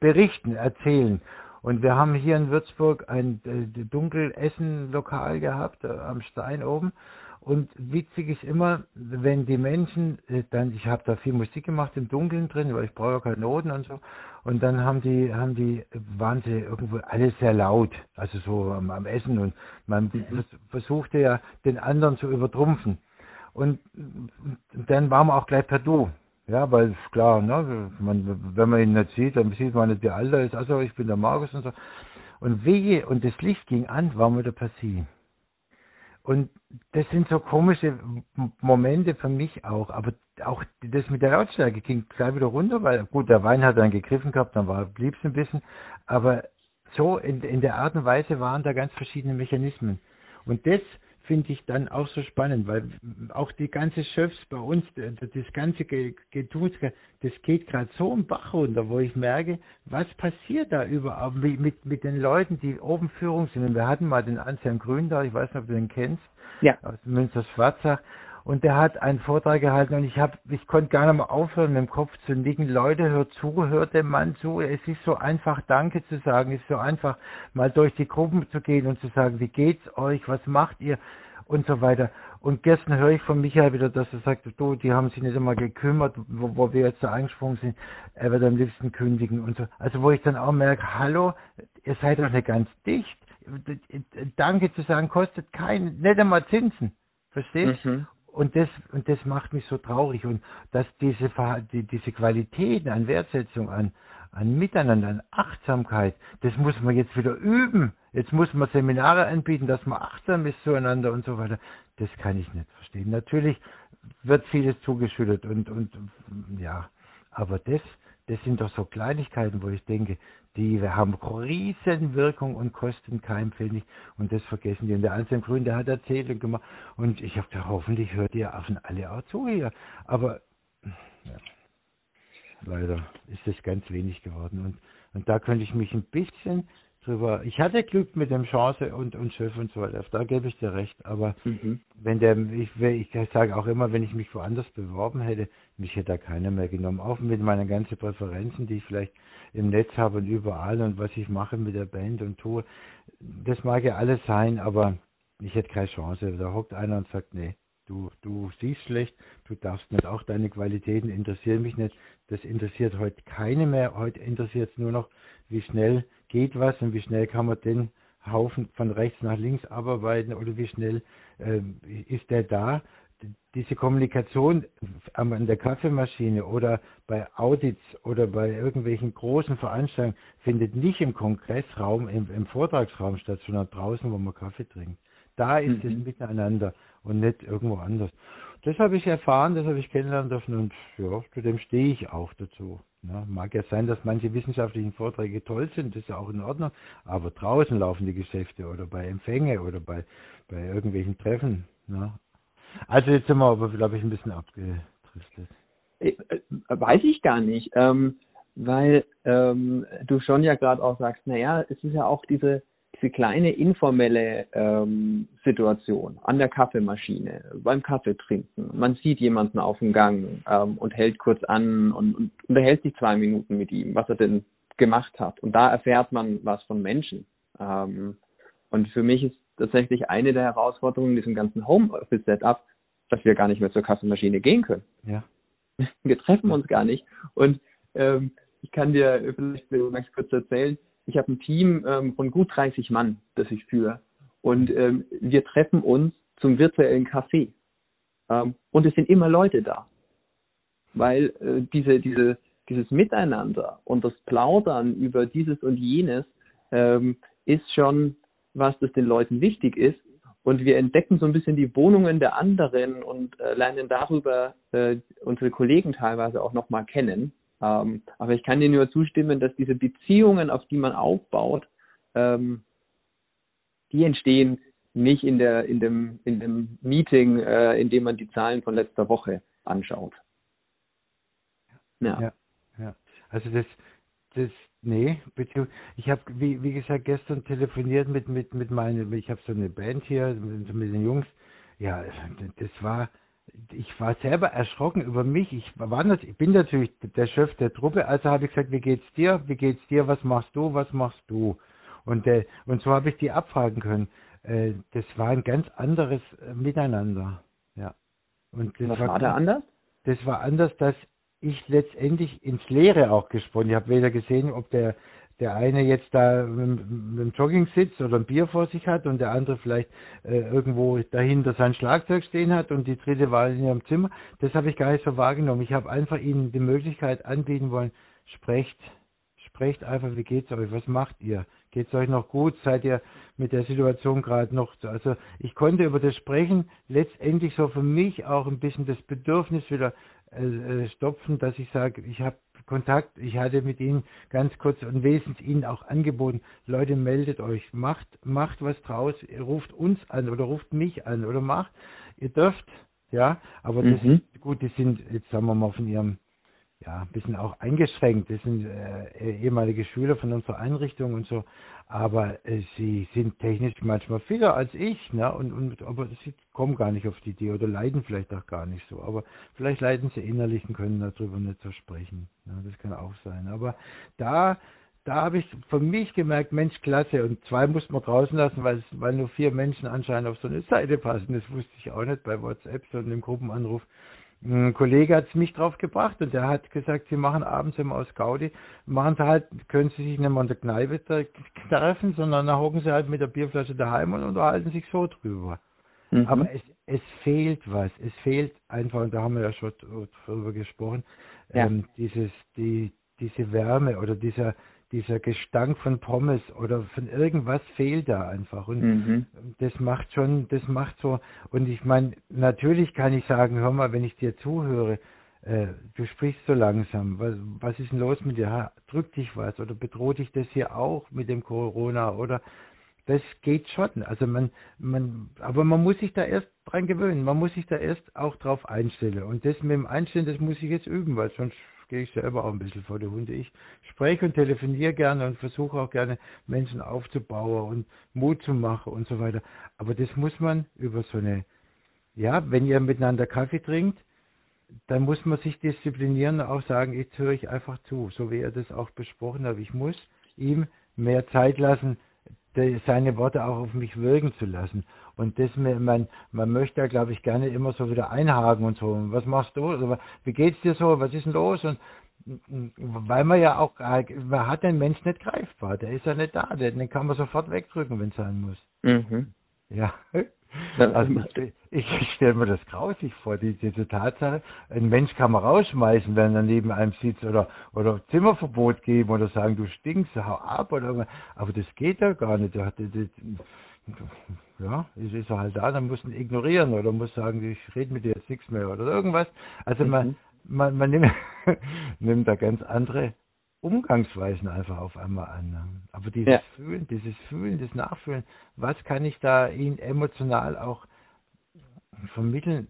berichten, erzählen. Und wir haben hier in Würzburg ein äh, Dunkelessen-Lokal gehabt, äh, am Stein oben. Und witzig ist immer, wenn die Menschen äh, dann, ich habe da viel Musik gemacht im Dunkeln drin, weil ich brauche ja keine Noten und so. Und dann haben die, haben die, waren sie irgendwo alles sehr laut, also so am, am Essen und man versuchte ja den anderen zu übertrumpfen. Und dann waren wir auch gleich per Du. Ja, weil klar, ne, man, wenn man ihn nicht sieht, dann sieht man nicht, wie alt er ist. Also ich bin der Markus und so. Und wehe, und das Licht ging an, waren wir der per Sie. Und das sind so komische Momente für mich auch. Aber auch das mit der Lautstärke ging gleich wieder runter, weil gut, der Wein hat dann gegriffen gehabt, dann blieb es ein bisschen. Aber so in, in der Art und Weise waren da ganz verschiedene Mechanismen. Und das finde ich dann auch so spannend, weil auch die ganze Chefs bei uns, das ganze Getue, das geht gerade so im Bach runter, wo ich merke, was passiert da überhaupt mit, mit den Leuten, die oben Führung sind. Und wir hatten mal den Anselm Grün da, ich weiß nicht, ob du den kennst, ja. aus Münster-Schwarzach. Und der hat einen Vortrag gehalten und ich habe, ich konnte gar nicht mehr aufhören, mit dem Kopf zu nicken. Leute, hört zu, hört dem Mann zu. Es ist so einfach, Danke zu sagen. Es ist so einfach, mal durch die Gruppen zu gehen und zu sagen, wie geht's euch? Was macht ihr? Und so weiter. Und gestern höre ich von Michael wieder, dass er sagt, du, die haben sich nicht einmal gekümmert, wo, wo wir jetzt da eingesprungen sind. Er wird am liebsten kündigen und so. Also wo ich dann auch merke, hallo, ihr seid doch nicht ganz dicht. Danke zu sagen kostet kein, nicht einmal Zinsen. Verstehst? Mhm und das und das macht mich so traurig. Und dass diese die, diese Qualitäten an Wertschätzung an an Miteinander an Achtsamkeit das muss man jetzt wieder üben. Jetzt muss man Seminare anbieten dass man achtsam ist zueinander und so weiter. Das kann ich nicht verstehen. Natürlich wird vieles zugeschüttet und und ja. Aber das das sind doch so Kleinigkeiten, wo ich denke, die haben riesen Wirkung und kosten kein Pfennig und das vergessen die. Und der Anselm Grün, der hat erzählt und gemacht und ich habe gedacht, hoffentlich hört ihr Affen alle auch zu hier. Aber ja, leider ist das ganz wenig geworden und, und da könnte ich mich ein bisschen drüber. Ich hatte Glück mit dem Chance und, und Chef und so weiter. Da gebe ich dir recht. Aber mhm. wenn der, ich, ich sage auch immer, wenn ich mich woanders beworben hätte, mich hätte da keiner mehr genommen. Auch mit meinen ganzen Präferenzen, die ich vielleicht im Netz habe und überall und was ich mache mit der Band und tue. Das mag ja alles sein, aber ich hätte keine Chance. Da hockt einer und sagt, nee, du, du siehst schlecht, du darfst nicht, auch deine Qualitäten interessieren mich nicht. Das interessiert heute keine mehr. Heute interessiert es nur noch, wie schnell geht was und wie schnell kann man den Haufen von rechts nach links abarbeiten oder wie schnell äh, ist der da. Diese Kommunikation an der Kaffeemaschine oder bei Audits oder bei irgendwelchen großen Veranstaltungen findet nicht im Kongressraum, im, im Vortragsraum statt, sondern draußen, wo man Kaffee trinkt. Da ist mhm. es miteinander und nicht irgendwo anders. Das habe ich erfahren, das habe ich kennenlernen dürfen und ja, zu dem stehe ich auch dazu. Ja, mag ja sein, dass manche wissenschaftlichen Vorträge toll sind, das ist ja auch in Ordnung, aber draußen laufen die Geschäfte oder bei Empfänge oder bei, bei irgendwelchen Treffen. Ja. Also jetzt sind wir aber, glaube ich, ein bisschen abgedriftet. Äh, äh, weiß ich gar nicht, ähm, weil ähm, du schon ja gerade auch sagst, naja, es ist ja auch diese diese kleine informelle ähm, Situation an der Kaffeemaschine, beim Kaffee trinken. Man sieht jemanden auf dem Gang ähm, und hält kurz an und, und unterhält sich zwei Minuten mit ihm, was er denn gemacht hat. Und da erfährt man was von Menschen. Ähm, und für mich ist tatsächlich eine der Herausforderungen in diesem ganzen Homeoffice-Setup, dass wir gar nicht mehr zur Kaffeemaschine gehen können. Ja. Wir treffen uns gar nicht. Und ähm, ich kann dir vielleicht ganz kurz erzählen, ich habe ein Team ähm, von gut 30 Mann, das ich führe. Und ähm, wir treffen uns zum virtuellen Café. Ähm, und es sind immer Leute da. Weil äh, diese, diese, dieses Miteinander und das Plaudern über dieses und jenes ähm, ist schon was, das den Leuten wichtig ist. Und wir entdecken so ein bisschen die Wohnungen der anderen und äh, lernen darüber äh, unsere Kollegen teilweise auch nochmal kennen. Ähm, aber ich kann dir nur zustimmen, dass diese Beziehungen, auf die man aufbaut, ähm, die entstehen nicht in der in dem in dem Meeting, äh, in dem man die Zahlen von letzter Woche anschaut. Ja. ja, ja. Also das das nee, ich habe wie wie gesagt gestern telefoniert mit mit mit meinen ich habe so eine Band hier mit, mit den Jungs. Ja, das war ich war selber erschrocken über mich. Ich war ich bin natürlich der Chef der Truppe, also habe ich gesagt, wie geht's dir? Wie geht's dir? Was machst du? Was machst du? Und äh, und so habe ich die abfragen können. Äh, das war ein ganz anderes äh, Miteinander. Ja. Und das Was war, war da anders? Das war anders, dass ich letztendlich ins Leere auch gesprochen. Ich habe weder gesehen, ob der der eine jetzt da mit, mit dem Jogging sitzt oder ein Bier vor sich hat und der andere vielleicht äh, irgendwo dahinter sein Schlagzeug stehen hat und die dritte war in ihrem Zimmer. Das habe ich gar nicht so wahrgenommen. Ich habe einfach ihnen die Möglichkeit anbieten wollen, sprecht, sprecht einfach, wie geht's euch, was macht ihr? Geht's euch noch gut? Seid ihr mit der Situation gerade noch, also ich konnte über das sprechen, letztendlich so für mich auch ein bisschen das Bedürfnis wieder äh, äh stopfen, dass ich sage, ich habe Kontakt. Ich hatte mit ihnen ganz kurz und wesentlich ihnen auch angeboten, Leute, meldet euch, macht, macht was draus, ruft uns an oder ruft mich an oder macht, ihr dürft, ja, aber das mhm. ist gut, die sind jetzt sagen wir mal von ihrem ja, ein bisschen auch eingeschränkt. Das sind äh, ehemalige Schüler von unserer Einrichtung und so, aber äh, sie sind technisch manchmal fitter als ich, ne? Und, und aber sie kommen gar nicht auf die Idee oder leiden vielleicht auch gar nicht so. Aber vielleicht leiden sie innerlich und können darüber nicht so sprechen. Ne? Das kann auch sein. Aber da da habe ich für mich gemerkt, Mensch, klasse. Und zwei mussten wir draußen lassen, weil, es, weil nur vier Menschen anscheinend auf so eine Seite passen. Das wusste ich auch nicht bei WhatsApp, sondern im Gruppenanruf. Ein Kollege hat es mich drauf gebracht und der hat gesagt, sie machen abends immer aus Gaudi, machen sie halt, können sie sich nicht mehr in der Kneipe treffen, sondern dann hocken sie halt mit der Bierflasche daheim und unterhalten sich so drüber. Mhm. Aber es, es fehlt was, es fehlt einfach, und da haben wir ja schon drüber gesprochen, ja. ähm, dieses, die, diese Wärme oder dieser, dieser Gestank von Pommes oder von irgendwas fehlt da einfach und mhm. das macht schon, das macht so und ich meine, natürlich kann ich sagen, hör mal, wenn ich dir zuhöre, äh, du sprichst so langsam, was, was ist denn los mit dir? Drückt dich was oder bedroht dich das hier auch mit dem Corona oder das geht schon. Also man, man, aber man muss sich da erst dran gewöhnen. Man muss sich da erst auch drauf einstellen. Und das mit dem Einstellen, das muss ich jetzt üben, weil sonst gehe ich selber auch ein bisschen vor die Hunde. Ich spreche und telefoniere gerne und versuche auch gerne Menschen aufzubauen und Mut zu machen und so weiter. Aber das muss man über so eine, ja, wenn ihr miteinander Kaffee trinkt, dann muss man sich disziplinieren und auch sagen, jetzt höre ich einfach zu, so wie er das auch besprochen hat. Ich muss ihm mehr Zeit lassen, seine Worte auch auf mich wirken zu lassen. Und das, man, man möchte ja, glaube ich, gerne immer so wieder einhaken und so. Was machst du? Also, wie geht's dir so? Was ist denn los? Und weil man ja auch, man hat den Mensch nicht greifbar. Der ist ja nicht da. Den kann man sofort wegdrücken, wenn es sein muss. Mhm. Ja. Also ich, ich stelle mir das grausig vor, die, diese Tatsache. Ein Mensch kann man rausschmeißen, wenn er neben einem sitzt oder oder Zimmerverbot geben oder sagen, du stinkst, hau ab oder aber das geht ja gar nicht. Ja, ist er halt da, dann muss ihn ignorieren oder muss sagen, ich rede mit dir jetzt nichts mehr oder irgendwas. Also mhm. man, man, man nimmt, nimmt da ganz andere Umgangsweisen einfach auf einmal an. Aber dieses ja. Fühlen, dieses Fühlen, das Nachfühlen, was kann ich da Ihnen emotional auch vermitteln?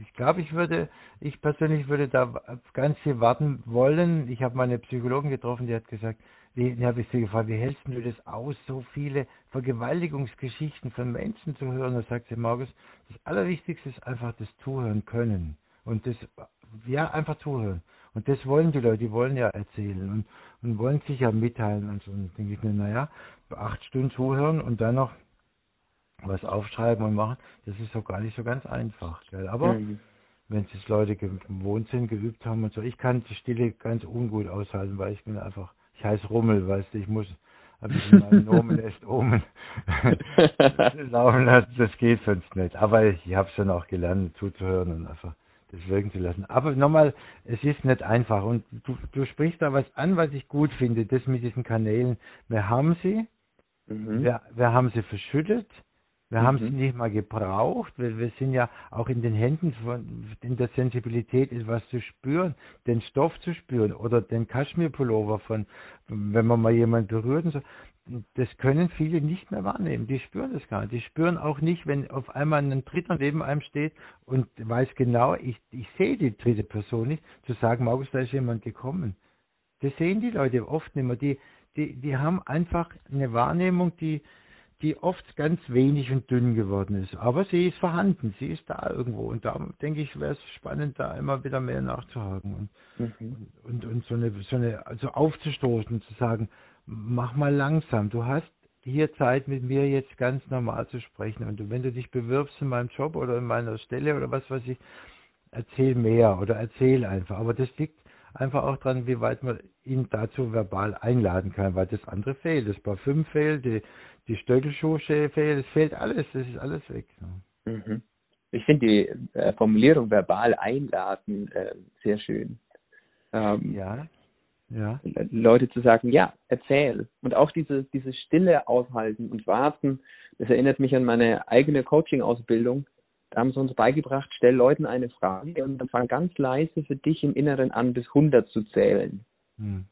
Ich glaube, ich würde, ich persönlich würde da ganz viel warten wollen. Ich habe meine Psychologin getroffen, die hat gesagt, wie habe ich sie gefragt, wie hältst du das aus, so viele Vergewaltigungsgeschichten von Menschen zu hören? Da sagt sie, Markus, das Allerwichtigste ist einfach das Zuhören können. Und das, ja, einfach zuhören. Und das wollen die Leute, die wollen ja erzählen und, und wollen sich ja mitteilen. Und so und denke ich mir, naja, acht Stunden zuhören und dann noch was aufschreiben und machen, das ist doch gar nicht so ganz einfach. Gell? Aber mhm. wenn es Leute gewohnt sind, geübt haben und so, ich kann die Stille ganz ungut aushalten, weil ich bin einfach, ich heiße Rummel, weißt du, ich muss habe ich in meinem Nomen est Omen laufen lassen, das geht sonst nicht. Aber ich habe es dann auch gelernt, zuzuhören und einfach das wirken zu lassen. Aber nochmal, es ist nicht einfach. Und du, du sprichst da was an, was ich gut finde, das mit diesen Kanälen. Wir haben sie, mhm. wir, wir haben sie verschüttet, wir mhm. haben sie nicht mal gebraucht. Wir, wir sind ja auch in den Händen von, in der Sensibilität etwas zu spüren, den Stoff zu spüren oder den Kaschmirpullover von, wenn man mal jemanden berührt und so das können viele nicht mehr wahrnehmen. Die spüren das gar nicht. Die spüren auch nicht, wenn auf einmal ein Dritter neben einem steht und weiß genau, ich, ich sehe die dritte Person nicht, zu sagen, Markus, da ist jemand gekommen. Das sehen die Leute oft nicht mehr. Die, die, die haben einfach eine Wahrnehmung, die, die oft ganz wenig und dünn geworden ist. Aber sie ist vorhanden, sie ist da irgendwo. Und da denke ich, wäre es spannend, da immer wieder mehr nachzuhaken und, mhm. und, und, und, so eine, so eine, also aufzustoßen, zu sagen, mach mal langsam. Du hast hier Zeit, mit mir jetzt ganz normal zu sprechen. Und wenn du dich bewirbst in meinem Job oder in meiner Stelle oder was weiß ich, erzähl mehr oder erzähl einfach. Aber das liegt einfach auch dran, wie weit man ihn dazu verbal einladen kann, weil das andere fehlt. Das Parfüm fehlt, die, die Stöckelschuhe fehlt, es fehlt alles, das ist alles weg. Mhm. Ich finde die äh, Formulierung verbal einladen äh, sehr schön. Ähm, ja ja. Leute zu sagen, ja, erzähl. Und auch diese, diese Stille aushalten und warten, das erinnert mich an meine eigene Coaching-Ausbildung. Da haben sie uns beigebracht, stell Leuten eine Frage und dann fang ganz leise für dich im Inneren an, bis 100 zu zählen. Hm.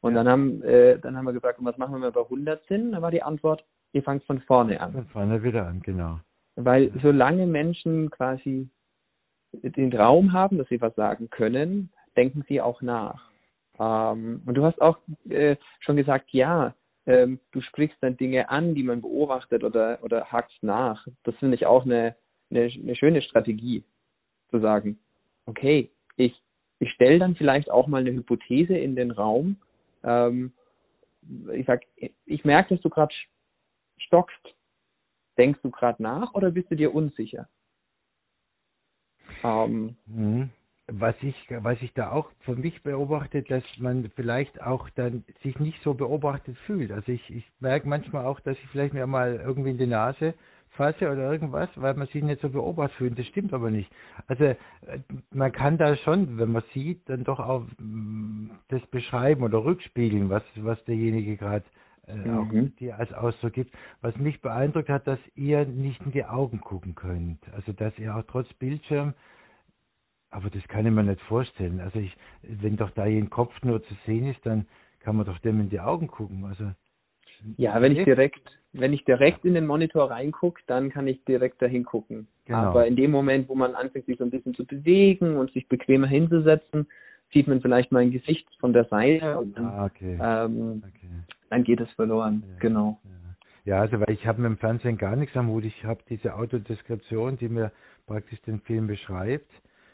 Und dann haben, äh, dann haben wir gefragt, was machen wir, wenn wir bei 100 sind? Da war die Antwort, ihr fangt von vorne an. Von vorne wieder an, genau. Weil solange Menschen quasi den Raum haben, dass sie was sagen können, denken sie auch nach. Ähm, und du hast auch äh, schon gesagt, ja, ähm, du sprichst dann Dinge an, die man beobachtet oder, oder hakst nach. Das finde ich auch eine, eine, eine schöne Strategie, zu sagen, okay, ich, ich stelle dann vielleicht auch mal eine Hypothese in den Raum. Ähm, ich sag, ich merke, dass du gerade stockst. Denkst du gerade nach oder bist du dir unsicher? Ähm, mhm was ich, was ich da auch für mich beobachte, dass man vielleicht auch dann sich nicht so beobachtet fühlt. Also ich, ich merke manchmal auch, dass ich vielleicht mir mal irgendwie in die Nase fasse oder irgendwas, weil man sich nicht so beobachtet fühlt. Das stimmt aber nicht. Also äh, man kann da schon, wenn man sieht, dann doch auch mm, das beschreiben oder rückspiegeln, was, was derjenige gerade äh, mhm. auch dir als Ausdruck gibt. Was mich beeindruckt hat, dass ihr nicht in die Augen gucken könnt. Also dass ihr auch trotz Bildschirm aber das kann ich mir nicht vorstellen. Also ich, wenn doch da ein Kopf nur zu sehen ist, dann kann man doch dem in die Augen gucken. Also ja, wenn ich direkt, wenn ich direkt in den Monitor reingucke, dann kann ich direkt dahin gucken. Genau. Aber in dem Moment, wo man anfängt, sich so ein bisschen zu bewegen und sich bequemer hinzusetzen, sieht man vielleicht mein Gesicht von der Seite und dann, ah, okay. Ähm, okay. Dann geht es verloren. Ja, genau. Ja. Ja, also weil ich habe mit dem Fernsehen gar nichts am Hut. Ich habe diese Autodeskription, die mir praktisch den Film beschreibt.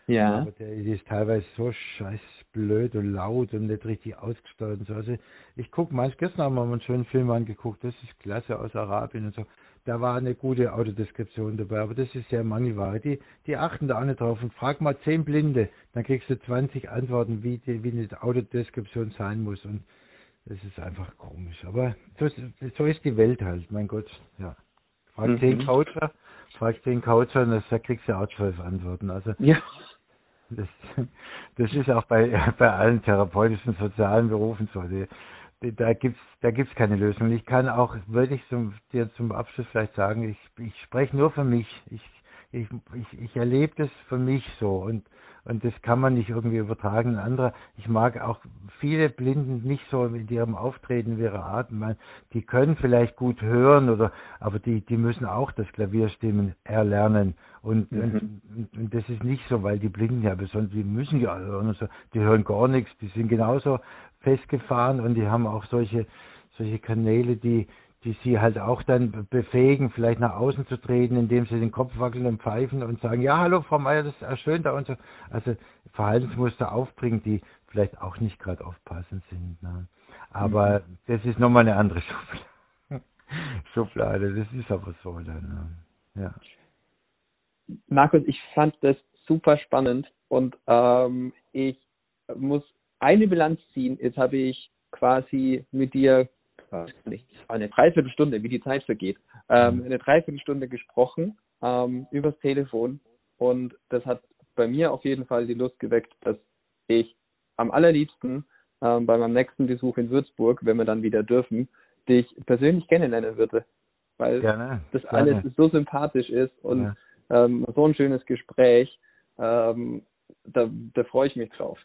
Ja. Aber der die ist teilweise so scheiß blöd und laut und nicht richtig ausgesteuert und so. Also ich gucke meist gestern haben wir einen schönen Film angeguckt, das ist klasse aus Arabien und so. Da war eine gute Autodeskription dabei, aber das ist sehr Mangelware. Die, die achten da auch nicht drauf und frag mal zehn Blinde, dann kriegst du 20 Antworten, wie, die, wie eine Autodeskription sein muss. Und das ist einfach komisch. Aber so ist, so ist die Welt halt, mein Gott. Ja. Frag mhm. den Coacher, frag den Coacher und da kriegst du auch zwölf Antworten. Also ja. das, das ist auch bei, bei allen therapeutischen, sozialen Berufen so. Die, die, da gibt's da gibt's keine Lösung. Ich kann auch wirklich zum, dir zum Abschluss vielleicht sagen, ich, ich spreche nur für mich. Ich, ich, ich, ich erlebe das für mich so und und das kann man nicht irgendwie übertragen. Ein anderer, ich mag auch viele Blinden nicht so in ihrem Auftreten, in ihrer Art. Man, die können vielleicht gut hören oder, aber die, die müssen auch das Klavierstimmen erlernen. Und, mhm. und, und, das ist nicht so, weil die Blinden ja besonders, die müssen ja hören. So, die hören gar nichts. Die sind genauso festgefahren und die haben auch solche, solche Kanäle, die, die sie halt auch dann befähigen, vielleicht nach außen zu treten, indem sie den Kopf wackeln und pfeifen und sagen, ja, hallo Frau Meier, das ist schön da und so. Also Verhaltensmuster aufbringen, die vielleicht auch nicht gerade aufpassend sind. Ne? Aber mhm. das ist nochmal eine andere Schublade. Schublade, das ist aber so dann. Ne? Ja. Markus, ich fand das super spannend und ähm, ich muss eine Bilanz ziehen. Jetzt habe ich quasi mit dir eine Dreiviertelstunde, wie die Zeit vergeht, ähm, mhm. eine Dreiviertelstunde gesprochen ähm, übers Telefon und das hat bei mir auf jeden Fall die Lust geweckt, dass ich am allerliebsten ähm, bei meinem nächsten Besuch in Würzburg, wenn wir dann wieder dürfen, dich persönlich kennenlernen würde, weil gerne, das gerne. alles so sympathisch ist und ja. ähm, so ein schönes Gespräch, ähm, da, da freue ich mich drauf.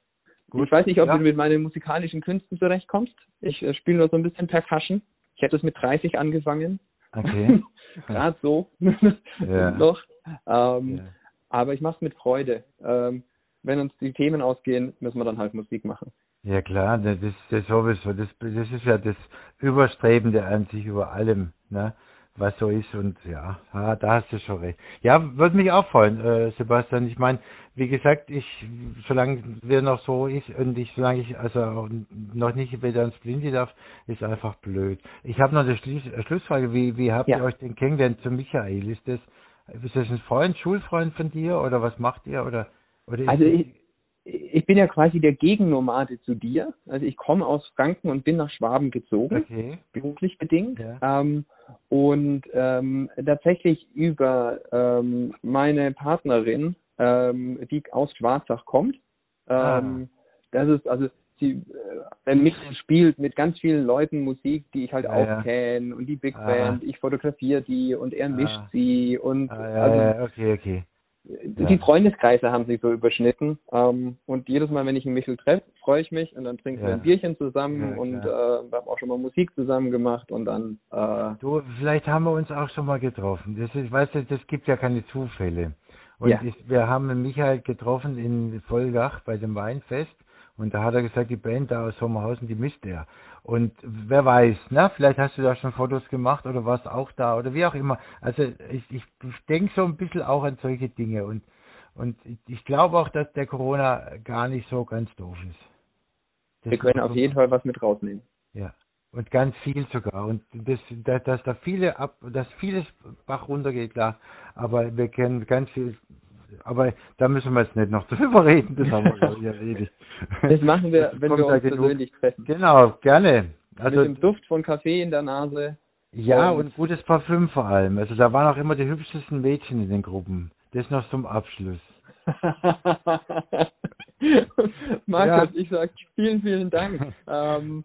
Gut. Ich weiß nicht, ob ja. du mit meinen musikalischen Künsten zurechtkommst. Ich äh, spiele nur so ein bisschen Percussion. Ich hätte es mit 30 angefangen. Okay. Gerade so. ja. Noch. Ähm, ja. Aber ich mache es mit Freude. Ähm, wenn uns die Themen ausgehen, müssen wir dann halt Musik machen. Ja klar, das ist das sowieso. Das, das ist ja das Überstrebende an sich über allem. Ne? Was so ist und ja, ah, da hast du schon recht. Ja, würde mich auch freuen, äh, Sebastian. Ich meine, wie gesagt, ich, solange wir noch so ist und ich, solange ich also noch nicht wieder ins Blinde darf, ist einfach blöd. Ich habe noch eine Schluss, Schlussfrage. Wie, wie habt ja. ihr euch denn kennengelernt zu Michael? Ist das, ist das ein Freund, Schulfreund von dir oder was macht ihr oder, oder also ich, ich bin ja quasi der Gegennomade zu dir. Also ich komme aus Franken und bin nach Schwaben gezogen, okay. beruflich bedingt. Ja. Ähm, und ähm, tatsächlich über ähm, meine Partnerin, ähm, die aus Schwarzach kommt. Ah. Ähm, das ist also sie äh, mit spielt mit ganz vielen Leuten Musik, die ich halt ja, auch ja. kenne und die Big ah. Band. Ich fotografiere die und er mischt ah. sie und ah, ja, also, okay, okay die Freundeskreise haben sich so überschnitten. Ähm, und jedes Mal, wenn ich einen Michel treffe, freue ich mich und dann trinken ja. wir ein Bierchen zusammen ja, und äh, wir haben auch schon mal Musik zusammen gemacht und dann. Äh, du, vielleicht haben wir uns auch schon mal getroffen. Das ist, weißt du, das gibt ja keine Zufälle. Und ja. ich, wir haben Michael getroffen in Vollgach bei dem Weinfest und da hat er gesagt, die Band da aus Sommerhausen, die misst er. Und wer weiß, ne? Vielleicht hast du da schon Fotos gemacht oder warst auch da oder wie auch immer. Also ich, ich, ich denke so ein bisschen auch an solche Dinge und und ich glaube auch, dass der Corona gar nicht so ganz doof ist. Das wir können auf jeden Fall was mit rausnehmen. Ja. Und ganz viel sogar. Und das, dass, dass da viele ab, dass vieles Bach runtergeht, klar. Aber wir kennen ganz viel aber da müssen wir jetzt nicht noch drüber reden, das haben wir glaube ich erledigt. Das machen wir, wenn wir uns persönlich treffen. Genau, gerne. Also Mit dem Duft von Kaffee in der Nase. Ja, und, und gutes Parfüm vor allem. Also da waren auch immer die hübschesten Mädchen in den Gruppen. Das noch zum Abschluss. Markus, ja. ich sag vielen, vielen Dank. Ähm,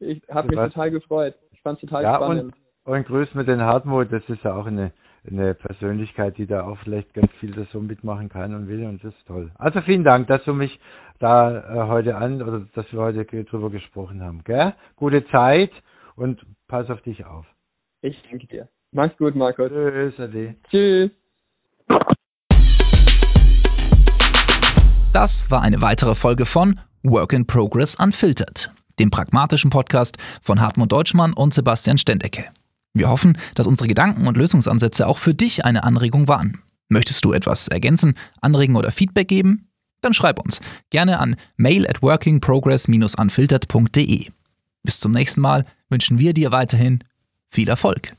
ich habe mich total gefreut. Ich fand es total ja, spannend. Und grüß mir den Hartmut, das ist ja auch eine, eine Persönlichkeit, die da auch vielleicht ganz viel das so mitmachen kann und will und das ist toll. Also vielen Dank, dass du mich da äh, heute an oder dass wir heute drüber gesprochen haben. Gell? Gute Zeit und pass auf dich auf. Ich danke dir. Mach's gut, Markus. Tschüss, Ade. Tschüss. Das war eine weitere Folge von Work in Progress Unfiltered, dem pragmatischen Podcast von Hartmut Deutschmann und Sebastian Stendecke. Wir hoffen, dass unsere Gedanken und Lösungsansätze auch für dich eine Anregung waren. Möchtest du etwas ergänzen, anregen oder Feedback geben? Dann schreib uns gerne an mail at workingprogress-unfiltered.de. Bis zum nächsten Mal wünschen wir dir weiterhin viel Erfolg.